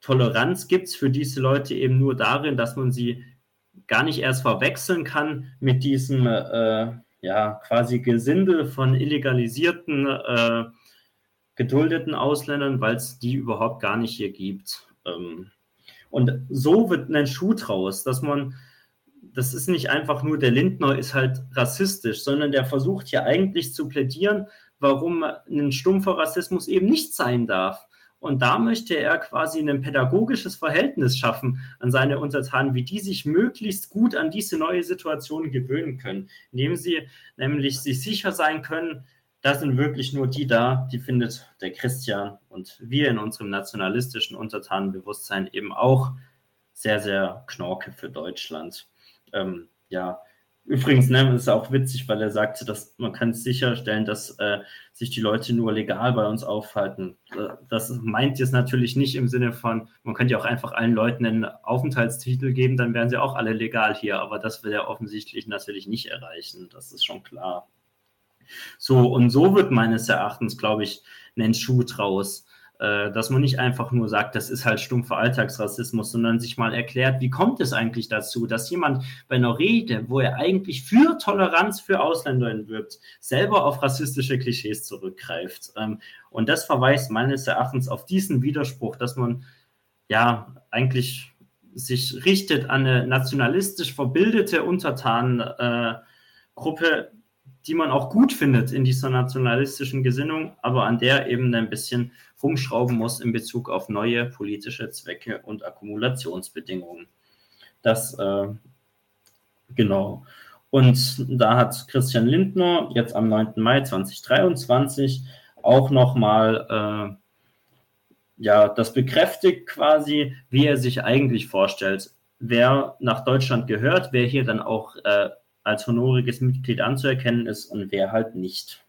Toleranz gibt es für diese Leute eben nur darin, dass man sie gar nicht erst verwechseln kann mit diesem äh, ja, quasi Gesindel von illegalisierten, äh, geduldeten Ausländern, weil es die überhaupt gar nicht hier gibt. Ähm, und so wird ein Schuh draus, dass man das ist nicht einfach nur, der Lindner ist halt rassistisch, sondern der versucht hier eigentlich zu plädieren, warum ein stumpfer Rassismus eben nicht sein darf. Und da möchte er quasi ein pädagogisches Verhältnis schaffen an seine Untertanen, wie die sich möglichst gut an diese neue Situation gewöhnen können, indem sie nämlich sich sicher sein können, da sind wirklich nur die da, die findet der Christian und wir in unserem nationalistischen Untertanenbewusstsein eben auch sehr, sehr knorke für Deutschland ähm, ja, übrigens, ne, ist auch witzig, weil er sagte, dass man kann sicherstellen, dass äh, sich die Leute nur legal bei uns aufhalten. Äh, das meint jetzt natürlich nicht im Sinne von, man könnte ja auch einfach allen Leuten einen Aufenthaltstitel geben, dann wären sie auch alle legal hier, aber das will er offensichtlich natürlich nicht erreichen, das ist schon klar. So, und so wird meines Erachtens, glaube ich, ein Schuh draus dass man nicht einfach nur sagt, das ist halt stumpfer Alltagsrassismus, sondern sich mal erklärt, wie kommt es eigentlich dazu, dass jemand bei einer Rede, wo er eigentlich für Toleranz für Ausländer wirbt, selber auf rassistische Klischees zurückgreift. Ähm, und das verweist meines Erachtens auf diesen Widerspruch, dass man ja eigentlich sich richtet an eine nationalistisch verbildete Untertanengruppe, äh, die man auch gut findet in dieser nationalistischen Gesinnung, aber an der eben ein bisschen rumschrauben muss in Bezug auf neue politische Zwecke und Akkumulationsbedingungen. Das äh, genau. Und da hat Christian Lindner jetzt am 9. Mai 2023 auch nochmal äh, ja, das bekräftigt quasi, wie er sich eigentlich vorstellt, wer nach Deutschland gehört, wer hier dann auch äh, als honoriges Mitglied anzuerkennen ist und wer halt nicht.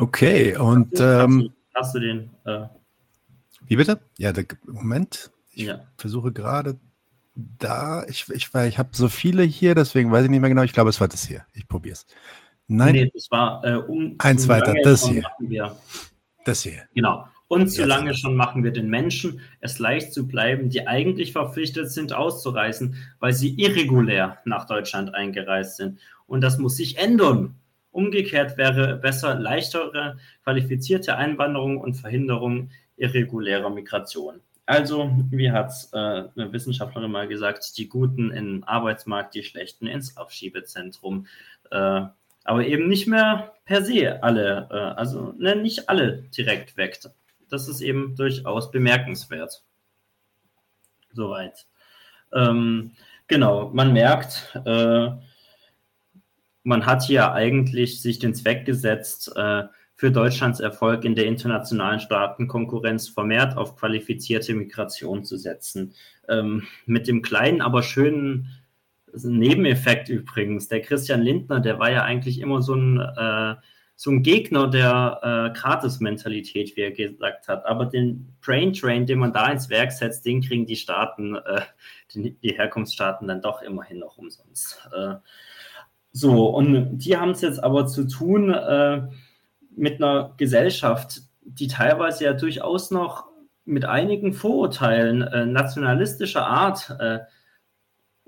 Okay, und hast du, ähm, hast du den? Äh, wie bitte? Ja, der, Moment. Ich ja. versuche gerade da. Ich, ich, ich habe so viele hier, deswegen weiß ich nicht mehr genau. Ich glaube, es war das hier. Ich probiere es. Nein. Nee, das war äh, um. Eins weiter, das hier. Wir, das hier. Genau. Und zu lange schon machen wir den Menschen es leicht zu bleiben, die eigentlich verpflichtet sind, auszureisen, weil sie irregulär nach Deutschland eingereist sind. Und das muss sich ändern. Umgekehrt wäre besser leichtere, qualifizierte Einwanderung und Verhinderung irregulärer Migration. Also, wie hat es äh, eine Wissenschaftlerin mal gesagt, die Guten im Arbeitsmarkt, die Schlechten ins Abschiebezentrum. Äh, aber eben nicht mehr per se alle, äh, also ne, nicht alle direkt weg das ist eben durchaus bemerkenswert. Soweit. Ähm, genau, man merkt, äh, man hat hier eigentlich sich den Zweck gesetzt, äh, für Deutschlands Erfolg in der internationalen Staatenkonkurrenz vermehrt auf qualifizierte Migration zu setzen. Ähm, mit dem kleinen, aber schönen Nebeneffekt übrigens. Der Christian Lindner, der war ja eigentlich immer so ein äh, so ein Gegner der äh, Gratis-Mentalität, wie er gesagt hat. Aber den Brain Train, den man da ins Werk setzt, den kriegen die Staaten, äh, die, Herkunftsstaaten dann doch immerhin noch umsonst. So, und die haben es jetzt aber zu tun äh, mit einer Gesellschaft, die teilweise ja durchaus noch mit einigen Vorurteilen äh, nationalistischer Art äh,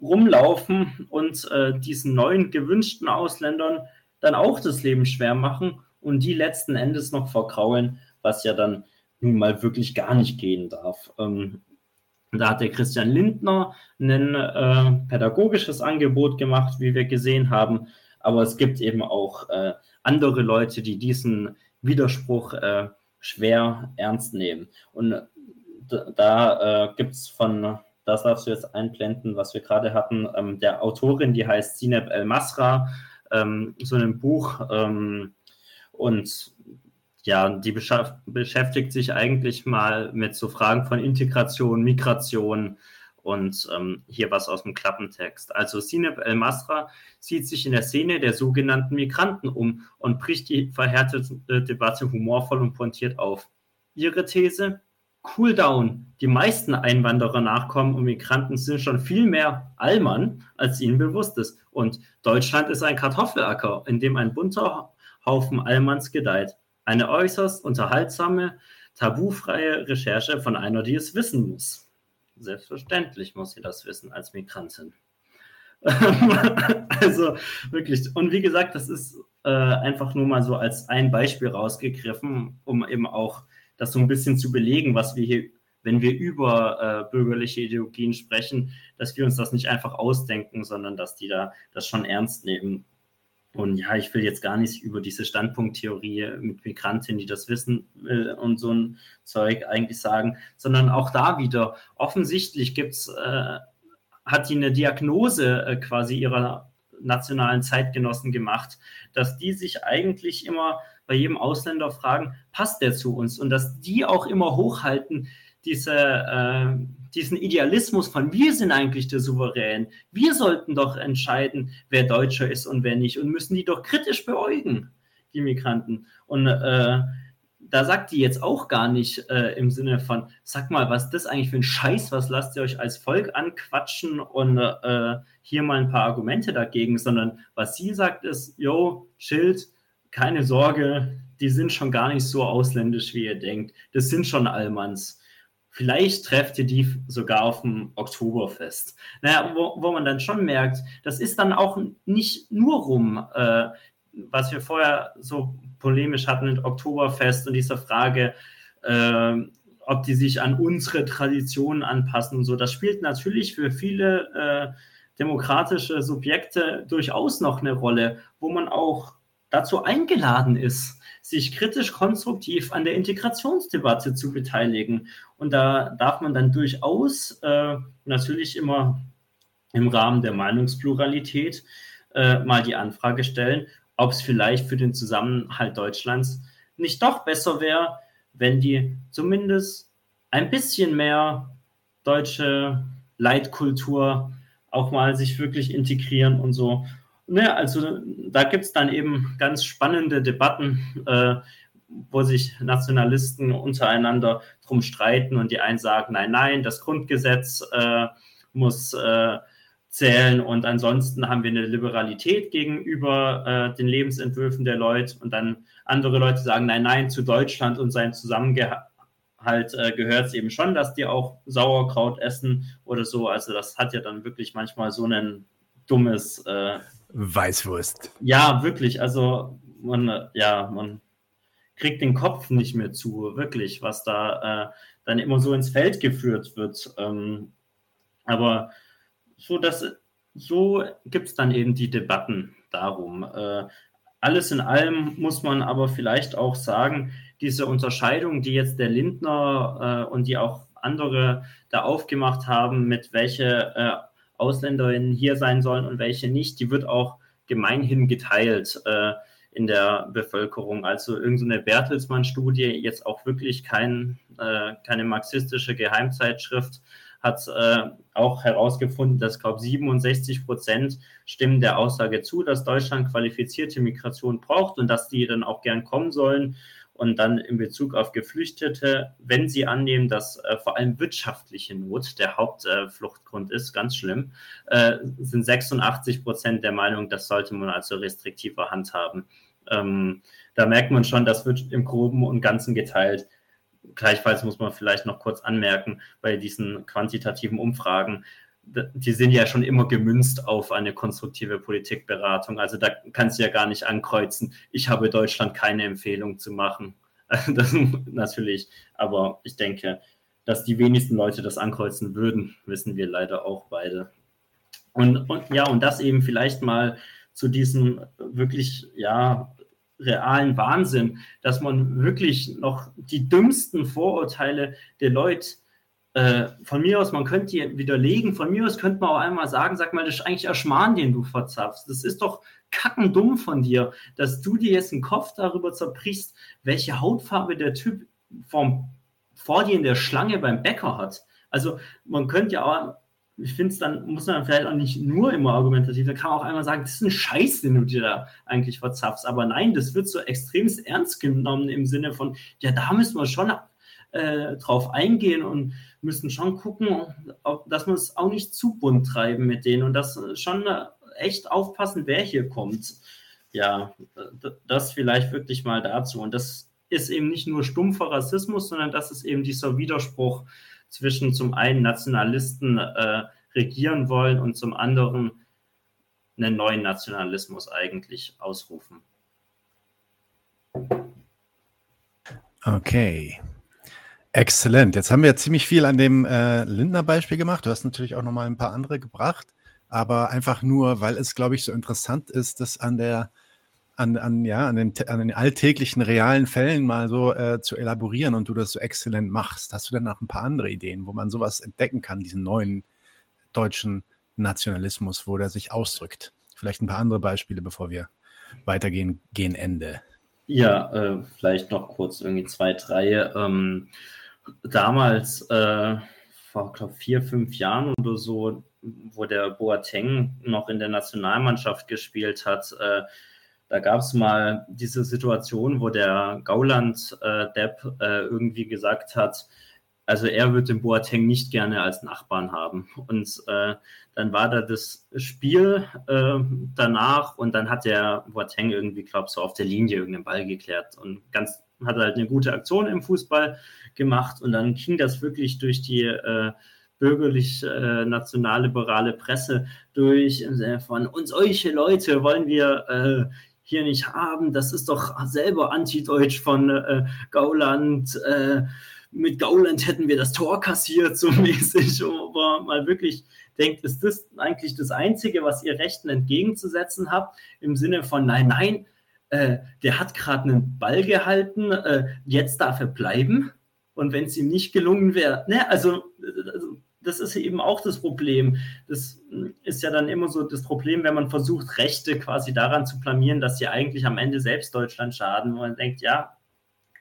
rumlaufen und diesen neuen gewünschten Ausländern dann auch das Leben schwer machen und die letzten Endes noch verkraulen, was ja dann nun mal wirklich gar nicht gehen darf. Ähm, da hat der Christian Lindner ein äh, pädagogisches Angebot gemacht, wie wir gesehen haben. Aber es gibt eben auch äh, andere Leute, die diesen Widerspruch äh, schwer ernst nehmen. Und da äh, gibt es von, das darfst du jetzt einblenden, was wir gerade hatten, ähm, der Autorin, die heißt Sineb El Masra, ähm, so einem Buch ähm, und ja, die beschäftigt sich eigentlich mal mit so Fragen von Integration, Migration und ähm, hier was aus dem Klappentext. Also Sineb El-Masra sieht sich in der Szene der sogenannten Migranten um und bricht die verhärtete Debatte humorvoll und pointiert auf. Ihre These? Cool down. Die meisten Einwanderer, Nachkommen und Migranten sind schon viel mehr Allmann, als ihnen bewusst ist. Und Deutschland ist ein Kartoffelacker, in dem ein bunter Haufen Allmanns gedeiht. Eine äußerst unterhaltsame, tabufreie Recherche von einer, die es wissen muss. Selbstverständlich muss sie das wissen als Migrantin. also wirklich. Und wie gesagt, das ist äh, einfach nur mal so als ein Beispiel rausgegriffen, um eben auch das so ein bisschen zu belegen, was wir hier, wenn wir über äh, bürgerliche Ideologien sprechen, dass wir uns das nicht einfach ausdenken, sondern dass die da das schon ernst nehmen. Und ja, ich will jetzt gar nicht über diese Standpunkttheorie mit Migrantinnen, die das wissen will und so ein Zeug eigentlich sagen, sondern auch da wieder, offensichtlich gibt's, äh, hat die eine Diagnose äh, quasi ihrer nationalen Zeitgenossen gemacht, dass die sich eigentlich immer bei jedem Ausländer fragen, passt der zu uns? Und dass die auch immer hochhalten, diese, äh, diesen Idealismus von wir sind eigentlich der Souverän. Wir sollten doch entscheiden, wer Deutscher ist und wer nicht und müssen die doch kritisch beäugen, die Migranten. Und äh, da sagt die jetzt auch gar nicht äh, im Sinne von, sag mal, was ist das eigentlich für ein Scheiß, was lasst ihr euch als Volk anquatschen und äh, hier mal ein paar Argumente dagegen, sondern was sie sagt ist, yo, Schild, keine Sorge, die sind schon gar nicht so ausländisch, wie ihr denkt. Das sind schon Allmanns. Vielleicht trefft ihr die sogar auf dem Oktoberfest. Naja, wo, wo man dann schon merkt, das ist dann auch nicht nur rum, äh, was wir vorher so polemisch hatten mit Oktoberfest und dieser Frage, äh, ob die sich an unsere Traditionen anpassen und so. Das spielt natürlich für viele äh, demokratische Subjekte durchaus noch eine Rolle, wo man auch dazu eingeladen ist, sich kritisch konstruktiv an der Integrationsdebatte zu beteiligen. Und da darf man dann durchaus äh, natürlich immer im Rahmen der Meinungspluralität äh, mal die Anfrage stellen, ob es vielleicht für den Zusammenhalt Deutschlands nicht doch besser wäre, wenn die zumindest ein bisschen mehr deutsche Leitkultur auch mal sich wirklich integrieren und so. Ne, also da gibt es dann eben ganz spannende Debatten, äh, wo sich Nationalisten untereinander drum streiten und die einen sagen, nein, nein, das Grundgesetz äh, muss äh, zählen und ansonsten haben wir eine Liberalität gegenüber äh, den Lebensentwürfen der Leute und dann andere Leute sagen, nein, nein, zu Deutschland und seinem Zusammengehalt äh, gehört es eben schon, dass die auch Sauerkraut essen oder so. Also das hat ja dann wirklich manchmal so ein dummes äh, Weißwurst. Ja, wirklich. Also man, ja, man kriegt den Kopf nicht mehr zu, wirklich, was da äh, dann immer so ins Feld geführt wird. Ähm, aber so, so gibt es dann eben die Debatten darum. Äh, alles in allem muss man aber vielleicht auch sagen, diese Unterscheidung, die jetzt der Lindner äh, und die auch andere da aufgemacht haben, mit welche äh, Ausländerinnen hier sein sollen und welche nicht, die wird auch gemeinhin geteilt. Äh, in der Bevölkerung. Also irgendeine so Bertelsmann-Studie, jetzt auch wirklich kein, äh, keine marxistische Geheimzeitschrift, hat äh, auch herausgefunden, dass, glaube 67 Prozent stimmen der Aussage zu, dass Deutschland qualifizierte Migration braucht und dass die dann auch gern kommen sollen. Und dann in Bezug auf Geflüchtete, wenn sie annehmen, dass äh, vor allem wirtschaftliche Not der Hauptfluchtgrund äh, ist, ganz schlimm, äh, sind 86 Prozent der Meinung, das sollte man also restriktiver handhaben. Ähm, da merkt man schon, das wird im Groben und Ganzen geteilt. Gleichfalls muss man vielleicht noch kurz anmerken, bei diesen quantitativen Umfragen, die sind ja schon immer gemünzt auf eine konstruktive Politikberatung. Also da kannst du ja gar nicht ankreuzen, ich habe Deutschland keine Empfehlung zu machen. Das natürlich, aber ich denke, dass die wenigsten Leute das ankreuzen würden, wissen wir leider auch beide. Und, und ja, und das eben vielleicht mal zu diesem wirklich, ja, realen Wahnsinn, dass man wirklich noch die dümmsten Vorurteile der Leute äh, von mir aus, man könnte die widerlegen, von mir aus könnte man auch einmal sagen, sag mal, das ist eigentlich ein Schmarrn, den du verzapfst. Das ist doch kackendumm von dir, dass du dir jetzt den Kopf darüber zerbrichst, welche Hautfarbe der Typ vom, vor dir in der Schlange beim Bäcker hat. Also man könnte ja auch ich finde es dann, muss man vielleicht auch nicht nur immer argumentativ, da kann man auch einmal sagen, das ist ein Scheiß, den du dir da eigentlich verzapfst. Aber nein, das wird so extremst ernst genommen im Sinne von, ja, da müssen wir schon äh, drauf eingehen und müssen schon gucken, dass wir es auch nicht zu bunt treiben mit denen und dass schon echt aufpassen, wer hier kommt. Ja, das vielleicht wirklich mal dazu. Und das ist eben nicht nur stumpfer Rassismus, sondern das ist eben dieser Widerspruch zwischen zum einen Nationalisten äh, regieren wollen und zum anderen einen neuen Nationalismus eigentlich ausrufen. Okay. Exzellent. Jetzt haben wir ziemlich viel an dem äh, Lindner-Beispiel gemacht. Du hast natürlich auch noch mal ein paar andere gebracht, aber einfach nur, weil es, glaube ich, so interessant ist, das an der an, an, ja, an, den, an den alltäglichen, realen Fällen mal so äh, zu elaborieren und du das so exzellent machst. Hast du denn noch ein paar andere Ideen, wo man sowas entdecken kann, diesen neuen deutschen Nationalismus, wo der sich ausdrückt? Vielleicht ein paar andere Beispiele, bevor wir weitergehen, gehen Ende. Ja, äh, vielleicht noch kurz irgendwie zwei, drei. Ähm, damals, äh, vor glaube vier, fünf Jahren oder so, wo der Boateng noch in der Nationalmannschaft gespielt hat, äh, da gab es mal diese Situation, wo der Gauland-Depp äh, äh, irgendwie gesagt hat, also er wird den Boateng nicht gerne als Nachbarn haben. Und äh, dann war da das Spiel äh, danach und dann hat der Boateng irgendwie, glaube ich, so auf der Linie irgendeinen Ball geklärt und ganz hat halt eine gute Aktion im Fußball gemacht und dann ging das wirklich durch die äh, bürgerlich äh, nationalliberale Presse durch im Sinne von und solche Leute wollen wir äh, hier nicht haben. Das ist doch selber antideutsch von äh, Gauland. Äh, mit Gauland hätten wir das Tor kassiert, so mäßig, wo man mal wirklich denkt, ist das eigentlich das Einzige, was ihr Rechten entgegenzusetzen habt, im Sinne von, nein, nein, äh, der hat gerade einen Ball gehalten, äh, jetzt darf er bleiben. Und wenn es ihm nicht gelungen wäre, ne, also, also das ist eben auch das Problem. Das ist ja dann immer so das Problem, wenn man versucht, Rechte quasi daran zu blamieren, dass sie eigentlich am Ende selbst Deutschland schaden, wo man denkt, ja,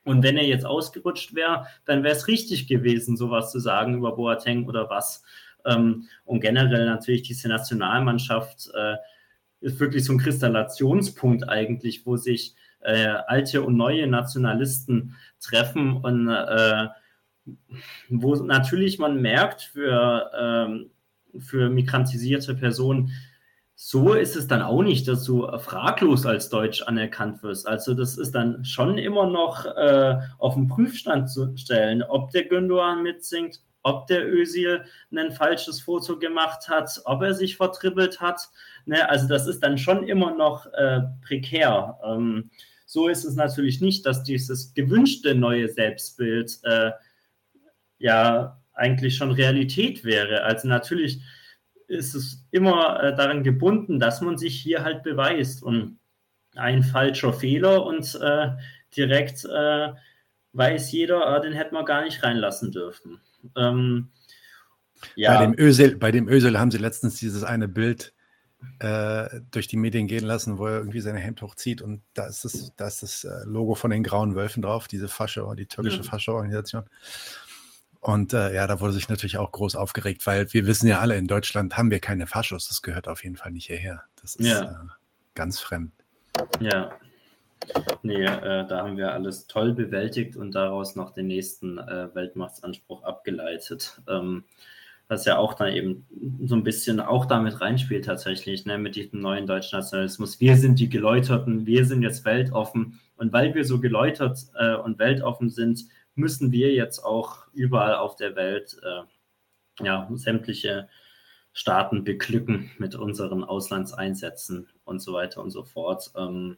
und wenn er jetzt ausgerutscht wäre, dann wäre es richtig gewesen, sowas zu sagen über Boateng oder was. Ähm, und generell natürlich diese Nationalmannschaft äh, ist wirklich so ein Kristallationspunkt eigentlich, wo sich äh, alte und neue Nationalisten treffen und äh, wo natürlich man merkt, für, ähm, für migrantisierte Personen, so ist es dann auch nicht, dass du fraglos als Deutsch anerkannt wirst. Also das ist dann schon immer noch äh, auf den Prüfstand zu stellen, ob der Gündogan mitsingt, ob der Ösil ein falsches Foto gemacht hat, ob er sich vertribbelt hat. Ne? Also das ist dann schon immer noch äh, prekär. Ähm, so ist es natürlich nicht, dass dieses gewünschte neue Selbstbild äh, ja eigentlich schon Realität wäre. Also natürlich ist es immer äh, daran gebunden, dass man sich hier halt beweist. Und ein falscher Fehler und äh, direkt äh, weiß jeder, ah, den hätten wir gar nicht reinlassen dürfen. Ähm, ja. Bei dem Ösel, bei dem Ösel haben sie letztens dieses eine Bild äh, durch die Medien gehen lassen, wo er irgendwie seine Hemd hochzieht und da ist das, da ist das äh, Logo von den Grauen Wölfen drauf, diese Fasche, die türkische mhm. Fasche-Organisation. Und äh, ja, da wurde sich natürlich auch groß aufgeregt, weil wir wissen ja alle, in Deutschland haben wir keine Faschos. Das gehört auf jeden Fall nicht hierher. Das ist ja. äh, ganz fremd. Ja. Nee, äh, da haben wir alles toll bewältigt und daraus noch den nächsten äh, Weltmachtsanspruch abgeleitet. Ähm, was ja auch dann eben so ein bisschen auch damit reinspielt tatsächlich, ne, mit diesem neuen deutschen Nationalismus. Wir sind die Geläuterten, wir sind jetzt weltoffen und weil wir so geläutert äh, und weltoffen sind, müssen wir jetzt auch überall auf der Welt äh, ja, sämtliche Staaten beglücken mit unseren Auslandseinsätzen und so weiter und so fort. Ähm,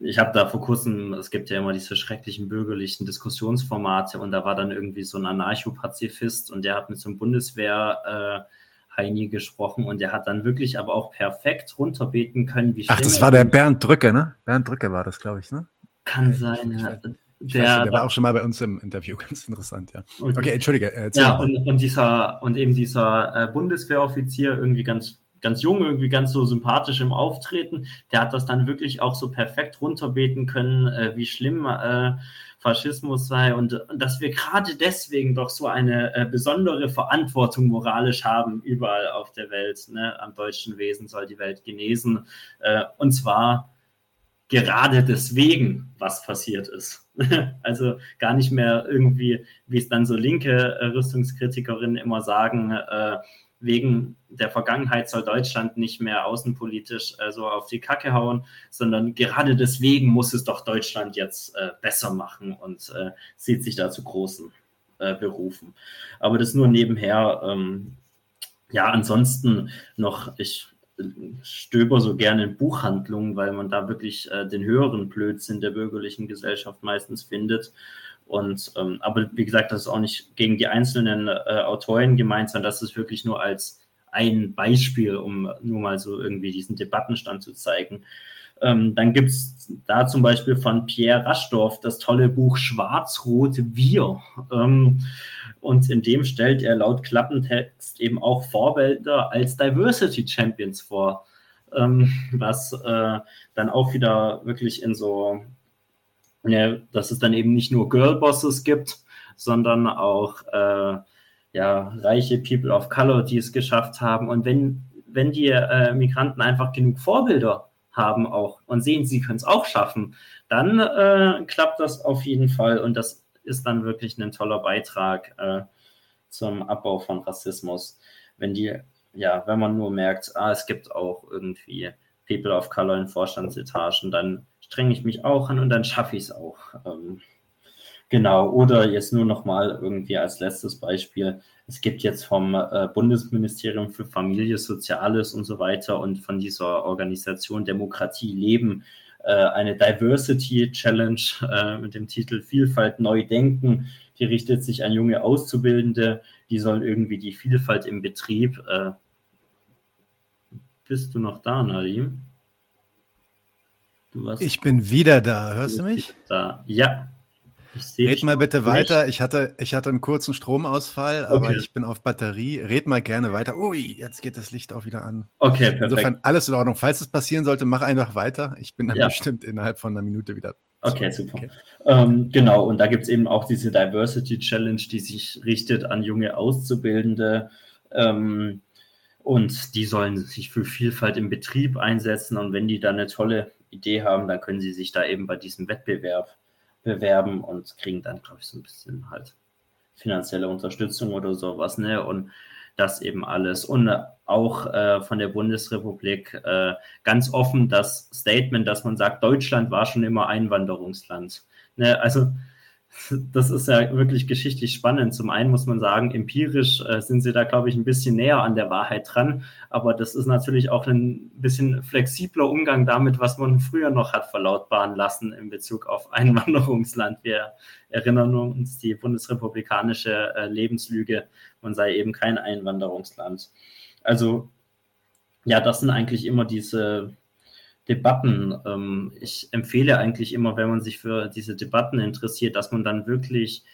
ich habe da vor kurzem, es gibt ja immer diese schrecklichen bürgerlichen Diskussionsformate und da war dann irgendwie so ein Anarchopazifist und der hat mit so einem Bundeswehr äh, Heini gesprochen und der hat dann wirklich aber auch perfekt runterbeten können, wie Ach, das war der Bernd Drücke, ne? Bernd Drücke war das, glaube ich, ne? Kann sein, ja. Der, nicht, der, war auch schon mal bei uns im Interview, ganz interessant, ja. Okay, okay entschuldige. ja, und, und, dieser, und eben dieser äh, Bundeswehroffizier, irgendwie ganz, ganz jung, irgendwie ganz so sympathisch im Auftreten, der hat das dann wirklich auch so perfekt runterbeten können, äh, wie schlimm äh, Faschismus sei und, und, dass wir gerade deswegen doch so eine äh, besondere Verantwortung moralisch haben, überall auf der Welt. Ne? Am deutschen Wesen soll die Welt genesen. Äh, und zwar gerade deswegen, was passiert ist. also gar nicht mehr irgendwie, wie es dann so linke äh, Rüstungskritikerinnen immer sagen, äh, wegen der Vergangenheit soll Deutschland nicht mehr außenpolitisch äh, so auf die Kacke hauen, sondern gerade deswegen muss es doch Deutschland jetzt äh, besser machen und äh, sieht sich da zu großen äh, Berufen. Aber das nur nebenher. Ähm, ja, ansonsten noch, ich stöber so gerne in Buchhandlungen, weil man da wirklich äh, den höheren Blödsinn der bürgerlichen Gesellschaft meistens findet. Und ähm, aber wie gesagt, das ist auch nicht gegen die einzelnen äh, Autoren gemeint, sondern das ist wirklich nur als ein Beispiel, um nur mal so irgendwie diesen Debattenstand zu zeigen. Ähm, dann gibt es da zum Beispiel von Pierre Raschdorf das tolle Buch Schwarz-Rot Wir. Ähm, und in dem stellt er laut Klappentext eben auch Vorbilder als Diversity Champions vor, ähm, was äh, dann auch wieder wirklich in so, ja, dass es dann eben nicht nur Girlbosses gibt, sondern auch äh, ja, reiche People of Color, die es geschafft haben. Und wenn, wenn die äh, Migranten einfach genug Vorbilder haben auch und sehen, sie können es auch schaffen, dann äh, klappt das auf jeden Fall und das ist dann wirklich ein toller Beitrag äh, zum Abbau von Rassismus. Wenn die, ja, wenn man nur merkt, ah, es gibt auch irgendwie People of Color in Vorstandsetagen, dann strenge ich mich auch an und dann schaffe ich es auch. Ähm, genau, oder jetzt nur noch mal irgendwie als letztes Beispiel. Es gibt jetzt vom äh, Bundesministerium für Familie, Soziales und so weiter und von dieser Organisation Demokratie leben äh, eine Diversity Challenge äh, mit dem Titel Vielfalt neu denken. Die richtet sich an junge Auszubildende, die sollen irgendwie die Vielfalt im Betrieb. Äh, bist du noch da, Nadim? Ich bin wieder da. Hörst du mich? Da. Ja. Red mal bitte nicht. weiter. Ich hatte, ich hatte einen kurzen Stromausfall, aber okay. ich bin auf Batterie. Red mal gerne weiter. Ui, jetzt geht das Licht auch wieder an. Okay, perfekt. Insofern alles in Ordnung. Falls es passieren sollte, mach einfach weiter. Ich bin dann ja. bestimmt innerhalb von einer Minute wieder. Okay, super. Okay. Ähm, genau, und da gibt es eben auch diese Diversity Challenge, die sich richtet an junge Auszubildende. Ähm, und die sollen sich für Vielfalt im Betrieb einsetzen. Und wenn die da eine tolle Idee haben, dann können sie sich da eben bei diesem Wettbewerb bewerben und kriegen dann, glaube ich, so ein bisschen halt finanzielle Unterstützung oder sowas. Ne? Und das eben alles. Und auch äh, von der Bundesrepublik äh, ganz offen das Statement, dass man sagt, Deutschland war schon immer Einwanderungsland. Ne, also das ist ja wirklich geschichtlich spannend. Zum einen muss man sagen, empirisch äh, sind sie da, glaube ich, ein bisschen näher an der Wahrheit dran. Aber das ist natürlich auch ein bisschen flexibler Umgang damit, was man früher noch hat verlautbaren lassen in Bezug auf Einwanderungsland. Wir erinnern uns die bundesrepublikanische äh, Lebenslüge, man sei eben kein Einwanderungsland. Also ja, das sind eigentlich immer diese Debatten. Ähm, ich empfehle eigentlich immer, wenn man sich für diese Debatten interessiert, dass man dann wirklich,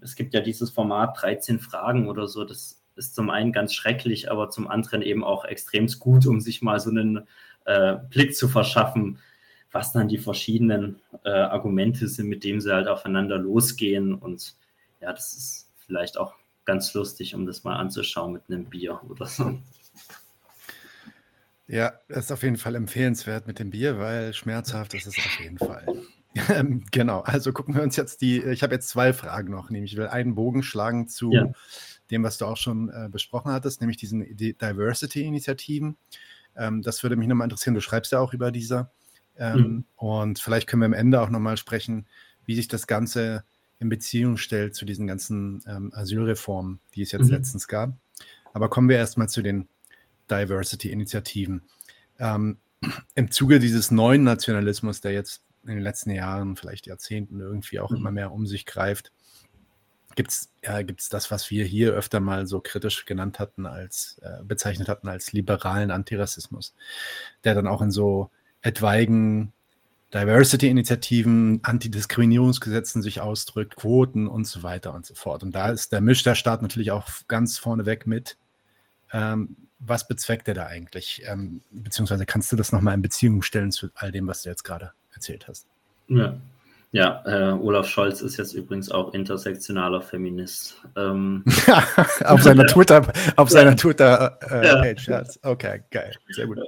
es gibt ja dieses Format 13 Fragen oder so, das ist zum einen ganz schrecklich, aber zum anderen eben auch extrem gut, um sich mal so einen äh, Blick zu verschaffen, was dann die verschiedenen äh, Argumente sind, mit denen sie halt aufeinander losgehen. Und ja, das ist vielleicht auch ganz lustig, um das mal anzuschauen mit einem Bier oder so. Ja, das ist auf jeden Fall empfehlenswert mit dem Bier, weil schmerzhaft ist es auf jeden Fall. Ähm, genau, also gucken wir uns jetzt die, ich habe jetzt zwei Fragen noch, nämlich ich will einen Bogen schlagen zu ja. dem, was du auch schon äh, besprochen hattest, nämlich diesen Diversity-Initiativen. Ähm, das würde mich nochmal interessieren, du schreibst ja auch über dieser. Ähm, mhm. Und vielleicht können wir am Ende auch nochmal sprechen, wie sich das Ganze in Beziehung stellt zu diesen ganzen ähm, Asylreformen, die es jetzt mhm. letztens gab. Aber kommen wir erstmal zu den Diversity-Initiativen. Ähm, Im Zuge dieses neuen Nationalismus, der jetzt in den letzten Jahren, vielleicht Jahrzehnten irgendwie auch mhm. immer mehr um sich greift, gibt es ja, gibt's das, was wir hier öfter mal so kritisch genannt hatten, als äh, bezeichnet hatten als liberalen Antirassismus, der dann auch in so etwaigen Diversity-Initiativen, Antidiskriminierungsgesetzen sich ausdrückt, Quoten und so weiter und so fort. Und da ist der Staat natürlich auch ganz vorneweg mit. Ähm, was bezweckt er da eigentlich? Ähm, beziehungsweise kannst du das nochmal in Beziehung stellen zu all dem, was du jetzt gerade erzählt hast? Ja, ja äh, Olaf Scholz ist jetzt übrigens auch intersektionaler Feminist. Ähm, auf seiner Twitter, auf seiner Twitter äh, ja. Okay, geil, sehr gut.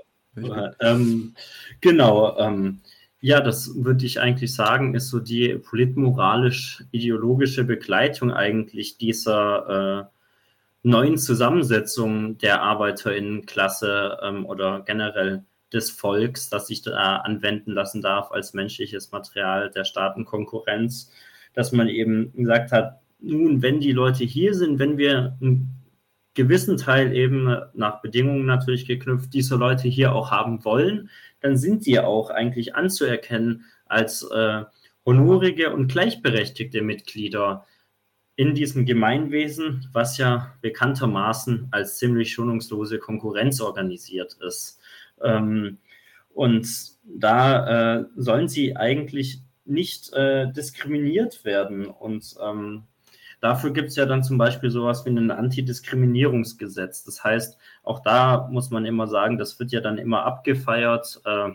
Ähm, genau. Ähm, ja, das würde ich eigentlich sagen, ist so die politmoralisch-ideologische Begleitung eigentlich dieser äh, neuen Zusammensetzung der Arbeiterinnenklasse ähm, oder generell des Volks, das sich da anwenden lassen darf als menschliches Material der Staatenkonkurrenz, dass man eben gesagt hat, nun, wenn die Leute hier sind, wenn wir einen gewissen Teil eben nach Bedingungen natürlich geknüpft diese Leute hier auch haben wollen, dann sind die auch eigentlich anzuerkennen als äh, honorige und gleichberechtigte Mitglieder in diesem Gemeinwesen, was ja bekanntermaßen als ziemlich schonungslose Konkurrenz organisiert ist. Ähm, und da äh, sollen sie eigentlich nicht äh, diskriminiert werden. Und ähm, dafür gibt es ja dann zum Beispiel sowas wie ein Antidiskriminierungsgesetz. Das heißt, auch da muss man immer sagen, das wird ja dann immer abgefeiert. Äh,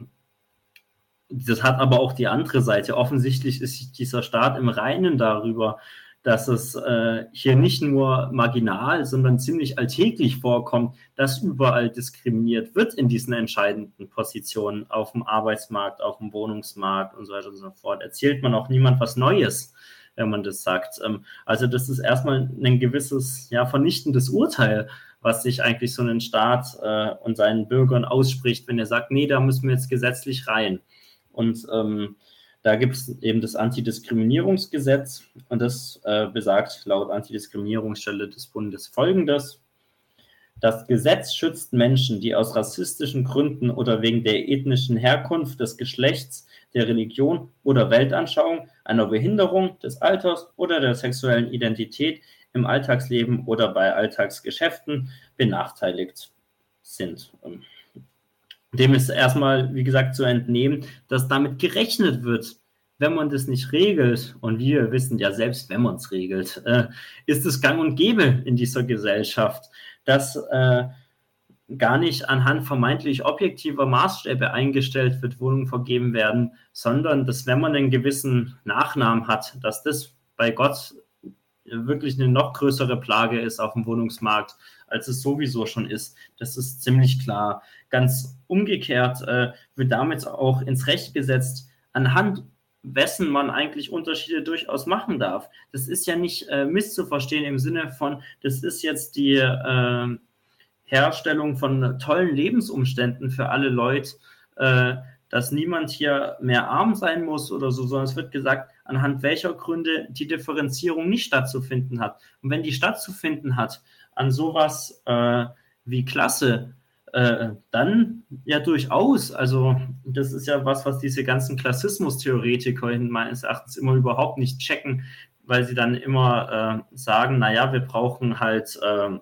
das hat aber auch die andere Seite. Offensichtlich ist dieser Staat im Reinen darüber, dass es äh, hier nicht nur marginal, sondern ziemlich alltäglich vorkommt, dass überall diskriminiert wird in diesen entscheidenden Positionen auf dem Arbeitsmarkt, auf dem Wohnungsmarkt und so weiter und so fort. Erzählt man auch niemand was Neues, wenn man das sagt. Ähm, also das ist erstmal ein gewisses, ja, vernichtendes Urteil, was sich eigentlich so ein Staat äh, und seinen Bürgern ausspricht, wenn er sagt, nee, da müssen wir jetzt gesetzlich rein. Und ähm, da gibt es eben das Antidiskriminierungsgesetz und das äh, besagt laut Antidiskriminierungsstelle des Bundes folgendes. Das Gesetz schützt Menschen, die aus rassistischen Gründen oder wegen der ethnischen Herkunft, des Geschlechts, der Religion oder Weltanschauung, einer Behinderung, des Alters oder der sexuellen Identität im Alltagsleben oder bei Alltagsgeschäften benachteiligt sind. Dem ist erstmal, wie gesagt, zu entnehmen, dass damit gerechnet wird, wenn man das nicht regelt, und wir wissen ja selbst, wenn man es regelt, äh, ist es gang und gäbe in dieser Gesellschaft, dass äh, gar nicht anhand vermeintlich objektiver Maßstäbe eingestellt wird, Wohnungen vergeben werden, sondern dass wenn man einen gewissen Nachnamen hat, dass das bei Gott wirklich eine noch größere Plage ist auf dem Wohnungsmarkt, als es sowieso schon ist. Das ist ziemlich klar. Ganz umgekehrt äh, wird damit auch ins Recht gesetzt, anhand wessen man eigentlich Unterschiede durchaus machen darf. Das ist ja nicht äh, misszuverstehen im Sinne von, das ist jetzt die äh, Herstellung von tollen Lebensumständen für alle Leute, äh, dass niemand hier mehr arm sein muss oder so, sondern es wird gesagt, anhand welcher Gründe die Differenzierung nicht stattzufinden hat. Und wenn die stattzufinden hat an sowas äh, wie Klasse, äh, dann ja durchaus. Also das ist ja was, was diese ganzen Klassismus-Theoretiker meines Erachtens immer überhaupt nicht checken, weil sie dann immer äh, sagen, naja, wir brauchen halt äh,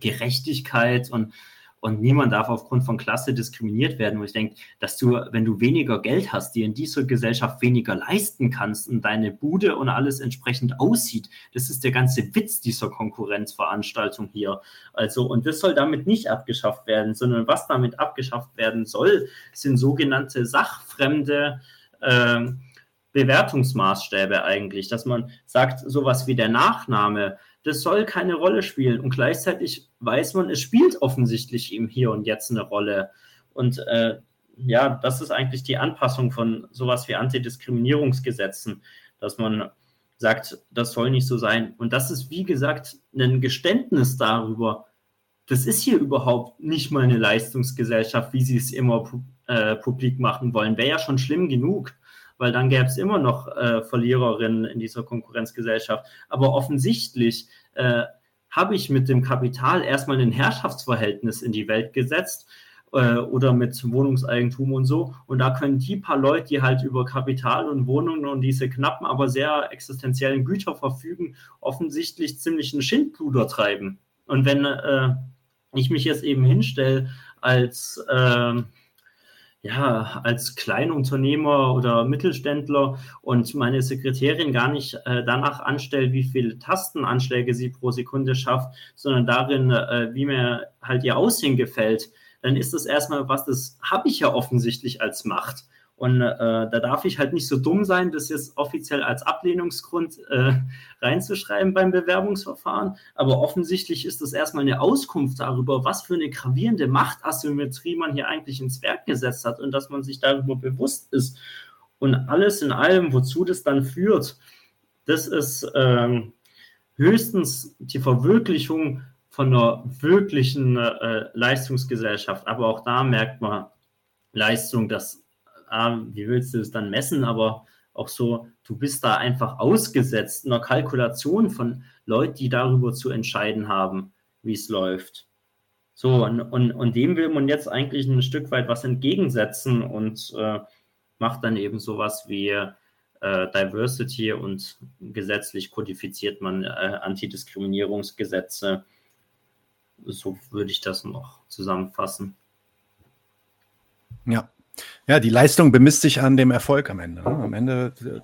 Gerechtigkeit und und niemand darf aufgrund von Klasse diskriminiert werden. Und ich denke, dass du, wenn du weniger Geld hast, dir in dieser Gesellschaft weniger leisten kannst und deine Bude und alles entsprechend aussieht, das ist der ganze Witz dieser Konkurrenzveranstaltung hier. Also, und das soll damit nicht abgeschafft werden, sondern was damit abgeschafft werden soll, sind sogenannte sachfremde äh, Bewertungsmaßstäbe eigentlich, dass man sagt, sowas wie der Nachname, das soll keine Rolle spielen. Und gleichzeitig weiß man, es spielt offensichtlich im Hier und Jetzt eine Rolle. Und äh, ja, das ist eigentlich die Anpassung von sowas wie Antidiskriminierungsgesetzen, dass man sagt, das soll nicht so sein. Und das ist, wie gesagt, ein Geständnis darüber, das ist hier überhaupt nicht mal eine Leistungsgesellschaft, wie sie es immer äh, publik machen wollen. Wäre ja schon schlimm genug weil dann gäbe es immer noch äh, Verliererinnen in dieser Konkurrenzgesellschaft. Aber offensichtlich äh, habe ich mit dem Kapital erstmal ein Herrschaftsverhältnis in die Welt gesetzt äh, oder mit Wohnungseigentum und so. Und da können die paar Leute, die halt über Kapital und Wohnungen und diese knappen, aber sehr existenziellen Güter verfügen, offensichtlich ziemlich einen Schindluder treiben. Und wenn äh, ich mich jetzt eben hinstelle als äh, ja, als Kleinunternehmer oder Mittelständler und meine Sekretärin gar nicht äh, danach anstellt, wie viele Tastenanschläge sie pro Sekunde schafft, sondern darin, äh, wie mir halt ihr Aussehen gefällt, dann ist das erstmal was, das habe ich ja offensichtlich als Macht. Und äh, da darf ich halt nicht so dumm sein, das jetzt offiziell als Ablehnungsgrund äh, reinzuschreiben beim Bewerbungsverfahren. Aber offensichtlich ist das erstmal eine Auskunft darüber, was für eine gravierende Machtasymmetrie man hier eigentlich ins Werk gesetzt hat und dass man sich darüber bewusst ist. Und alles in allem, wozu das dann führt, das ist ähm, höchstens die Verwirklichung von einer wirklichen äh, Leistungsgesellschaft. Aber auch da merkt man Leistung, dass ah, wie willst du es dann messen, aber auch so, du bist da einfach ausgesetzt einer Kalkulation von Leuten, die darüber zu entscheiden haben, wie es läuft. So, und, und, und dem will man jetzt eigentlich ein Stück weit was entgegensetzen und äh, macht dann eben sowas wie äh, Diversity und gesetzlich kodifiziert man äh, Antidiskriminierungsgesetze. So würde ich das noch zusammenfassen. Ja, ja, die Leistung bemisst sich an dem Erfolg am Ende. Ne? Am Ende äh,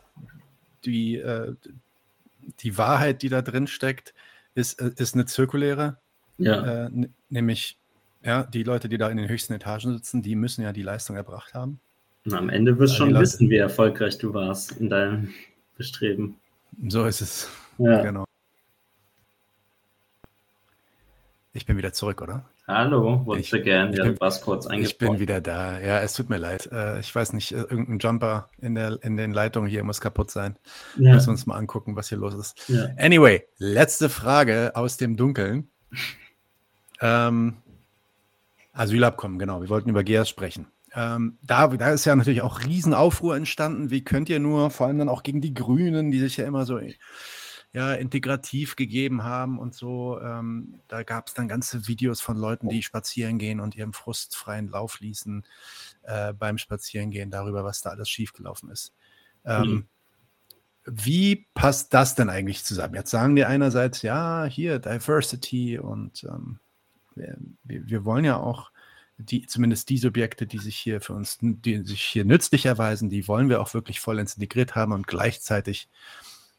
die, äh, die Wahrheit, die da drin steckt, ist, äh, ist eine zirkuläre. Ja. Äh, nämlich, ja, die Leute, die da in den höchsten Etagen sitzen, die müssen ja die Leistung erbracht haben. Und am Ende wirst du schon wissen, wie erfolgreich du warst in deinem Bestreben. So ist es. Ja. Genau. Ich bin wieder zurück, oder? Hallo, wolltest du gern? Ja, du warst kurz eingesprochen. Ich bin wieder da. Ja, es tut mir leid. Äh, ich weiß nicht, äh, irgendein Jumper in, der, in den Leitungen hier muss kaputt sein. Ja. Müssen wir uns mal angucken, was hier los ist. Ja. Anyway, letzte Frage aus dem Dunkeln. ähm, Asylabkommen, genau. Wir wollten über GEAS sprechen. Ähm, da, da ist ja natürlich auch Riesenaufruhr entstanden. Wie könnt ihr nur, vor allem dann auch gegen die Grünen, die sich ja immer so ja, integrativ gegeben haben und so. Ähm, da gab es dann ganze Videos von Leuten, die spazieren gehen und ihrem frustfreien Lauf ließen äh, beim Spazierengehen darüber, was da alles schiefgelaufen ist. Ähm, mhm. Wie passt das denn eigentlich zusammen? Jetzt sagen die einerseits, ja, hier Diversity und ähm, wir, wir, wollen ja auch die, zumindest die Subjekte, die sich hier für uns, die sich hier nützlich erweisen, die wollen wir auch wirklich voll integriert haben und gleichzeitig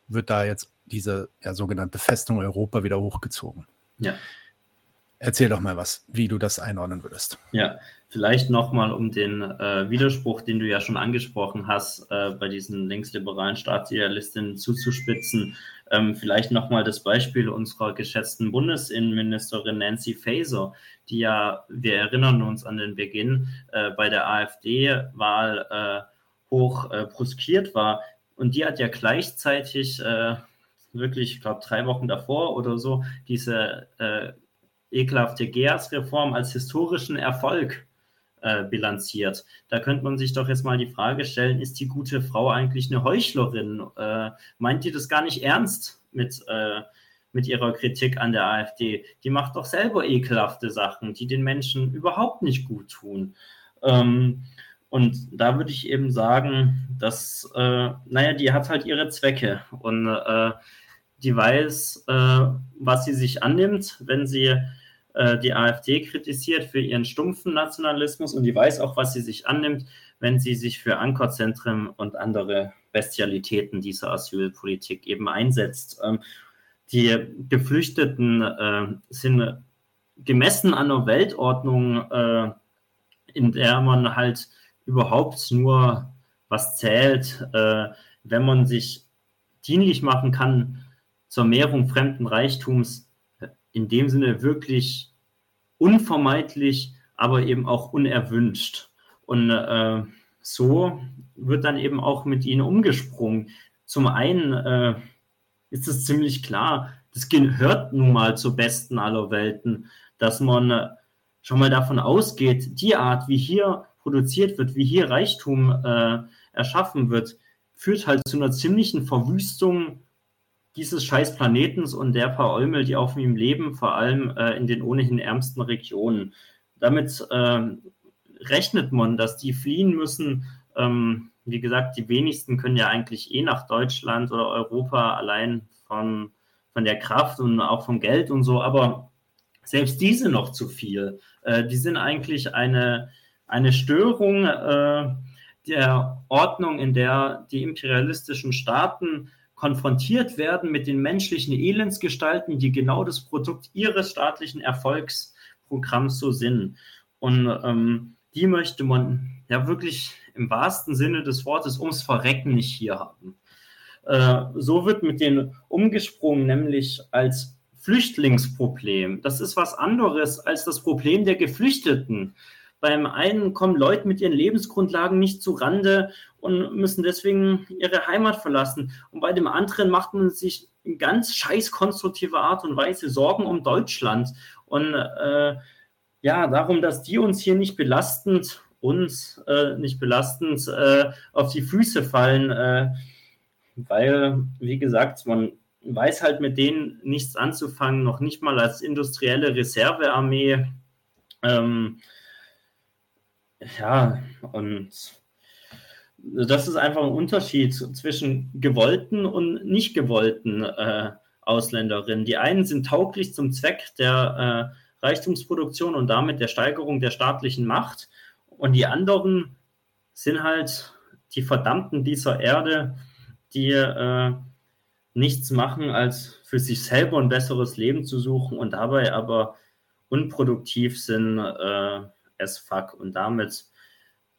wird da jetzt diese ja, sogenannte Festung Europa wieder hochgezogen. Ja. Erzähl doch mal was, wie du das einordnen würdest. Ja, vielleicht nochmal um den äh, Widerspruch, den du ja schon angesprochen hast, äh, bei diesen linksliberalen Staatsidealistinnen zuzuspitzen. Ähm, vielleicht nochmal das Beispiel unserer geschätzten Bundesinnenministerin Nancy Faeser, die ja, wir erinnern uns an den Beginn, äh, bei der AfD-Wahl äh, hoch äh, bruskiert war. Und die hat ja gleichzeitig äh, wirklich, ich glaube, drei Wochen davor oder so, diese äh, ekelhafte GEAS-Reform als historischen Erfolg äh, bilanziert. Da könnte man sich doch jetzt mal die Frage stellen, ist die gute Frau eigentlich eine Heuchlerin? Äh, meint die das gar nicht ernst mit, äh, mit ihrer Kritik an der AfD? Die macht doch selber ekelhafte Sachen, die den Menschen überhaupt nicht gut tun. Ähm, und da würde ich eben sagen, dass, äh, naja, die hat halt ihre Zwecke und äh, die weiß, äh, was sie sich annimmt, wenn sie äh, die AfD kritisiert für ihren stumpfen Nationalismus und die weiß auch, was sie sich annimmt, wenn sie sich für Ankerzentren und andere Bestialitäten dieser Asylpolitik eben einsetzt. Ähm, die Geflüchteten äh, sind gemessen an der Weltordnung, äh, in der man halt überhaupt nur was zählt, äh, wenn man sich dienlich machen kann zur Mehrung fremden Reichtums, in dem Sinne wirklich unvermeidlich, aber eben auch unerwünscht. Und äh, so wird dann eben auch mit ihnen umgesprungen. Zum einen äh, ist es ziemlich klar, das gehört nun mal zur besten aller Welten, dass man äh, schon mal davon ausgeht, die Art, wie hier produziert wird, wie hier Reichtum äh, erschaffen wird, führt halt zu einer ziemlichen Verwüstung dieses scheiß Planetens und der paar Eumel, die auf ihm leben, vor allem äh, in den ohnehin ärmsten Regionen. Damit äh, rechnet man, dass die fliehen müssen. Ähm, wie gesagt, die wenigsten können ja eigentlich eh nach Deutschland oder Europa allein von, von der Kraft und auch vom Geld und so, aber selbst diese noch zu viel. Äh, die sind eigentlich eine, eine Störung äh, der Ordnung, in der die imperialistischen Staaten konfrontiert werden mit den menschlichen Elendsgestalten, die genau das Produkt ihres staatlichen Erfolgsprogramms so sind. Und ähm, die möchte man ja wirklich im wahrsten Sinne des Wortes ums Verrecken nicht hier haben. Äh, so wird mit denen umgesprungen, nämlich als Flüchtlingsproblem. Das ist was anderes als das Problem der Geflüchteten. Beim einen kommen Leute mit ihren Lebensgrundlagen nicht zu Rande und müssen deswegen ihre Heimat verlassen. Und bei dem anderen macht man sich in ganz scheiß konstruktiver Art und Weise Sorgen um Deutschland. Und äh, ja, darum, dass die uns hier nicht belastend, uns äh, nicht belastend äh, auf die Füße fallen, äh, weil, wie gesagt, man weiß halt mit denen nichts anzufangen, noch nicht mal als industrielle Reservearmee. Ähm, ja, und das ist einfach ein Unterschied zwischen gewollten und nicht gewollten äh, Ausländerinnen. Die einen sind tauglich zum Zweck der äh, Reichtumsproduktion und damit der Steigerung der staatlichen Macht und die anderen sind halt die Verdammten dieser Erde, die äh, nichts machen, als für sich selber ein besseres Leben zu suchen und dabei aber unproduktiv sind äh, as fuck und damit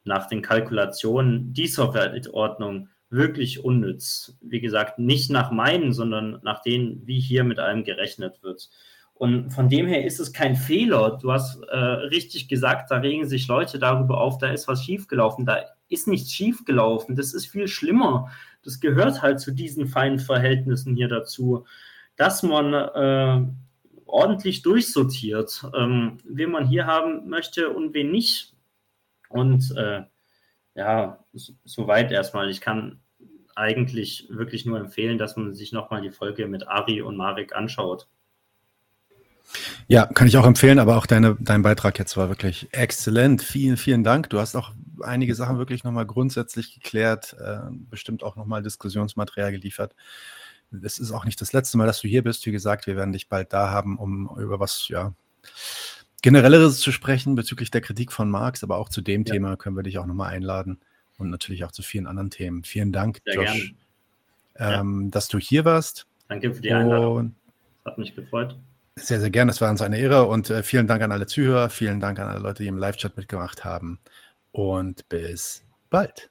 nach den Kalkulationen dieser Weltordnung wirklich unnütz. Wie gesagt, nicht nach meinen, sondern nach denen, wie hier mit allem gerechnet wird. Und von dem her ist es kein Fehler. Du hast äh, richtig gesagt, da regen sich Leute darüber auf, da ist was schiefgelaufen. Da ist nichts schiefgelaufen. Das ist viel schlimmer. Das gehört halt zu diesen feinen Verhältnissen hier dazu, dass man äh, ordentlich durchsortiert, ähm, wen man hier haben möchte und wen nicht. Und äh, ja, soweit erstmal. Ich kann eigentlich wirklich nur empfehlen, dass man sich nochmal die Folge mit Ari und Marek anschaut. Ja, kann ich auch empfehlen, aber auch deine, dein Beitrag jetzt war wirklich exzellent. Vielen, vielen Dank. Du hast auch einige Sachen wirklich nochmal grundsätzlich geklärt, äh, bestimmt auch nochmal Diskussionsmaterial geliefert. Es ist auch nicht das letzte Mal, dass du hier bist. Wie gesagt, wir werden dich bald da haben, um über was, ja, generelleres zu sprechen bezüglich der Kritik von Marx, aber auch zu dem ja. Thema können wir dich auch nochmal einladen und natürlich auch zu vielen anderen Themen. Vielen Dank, Sehr Josh, ähm, ja. dass du hier warst. Danke für die Einladung. Hat mich gefreut. Sehr, sehr gerne. Das war uns eine Ehre und äh, vielen Dank an alle Zuhörer. Vielen Dank an alle Leute, die im Live-Chat mitgemacht haben. Und bis bald.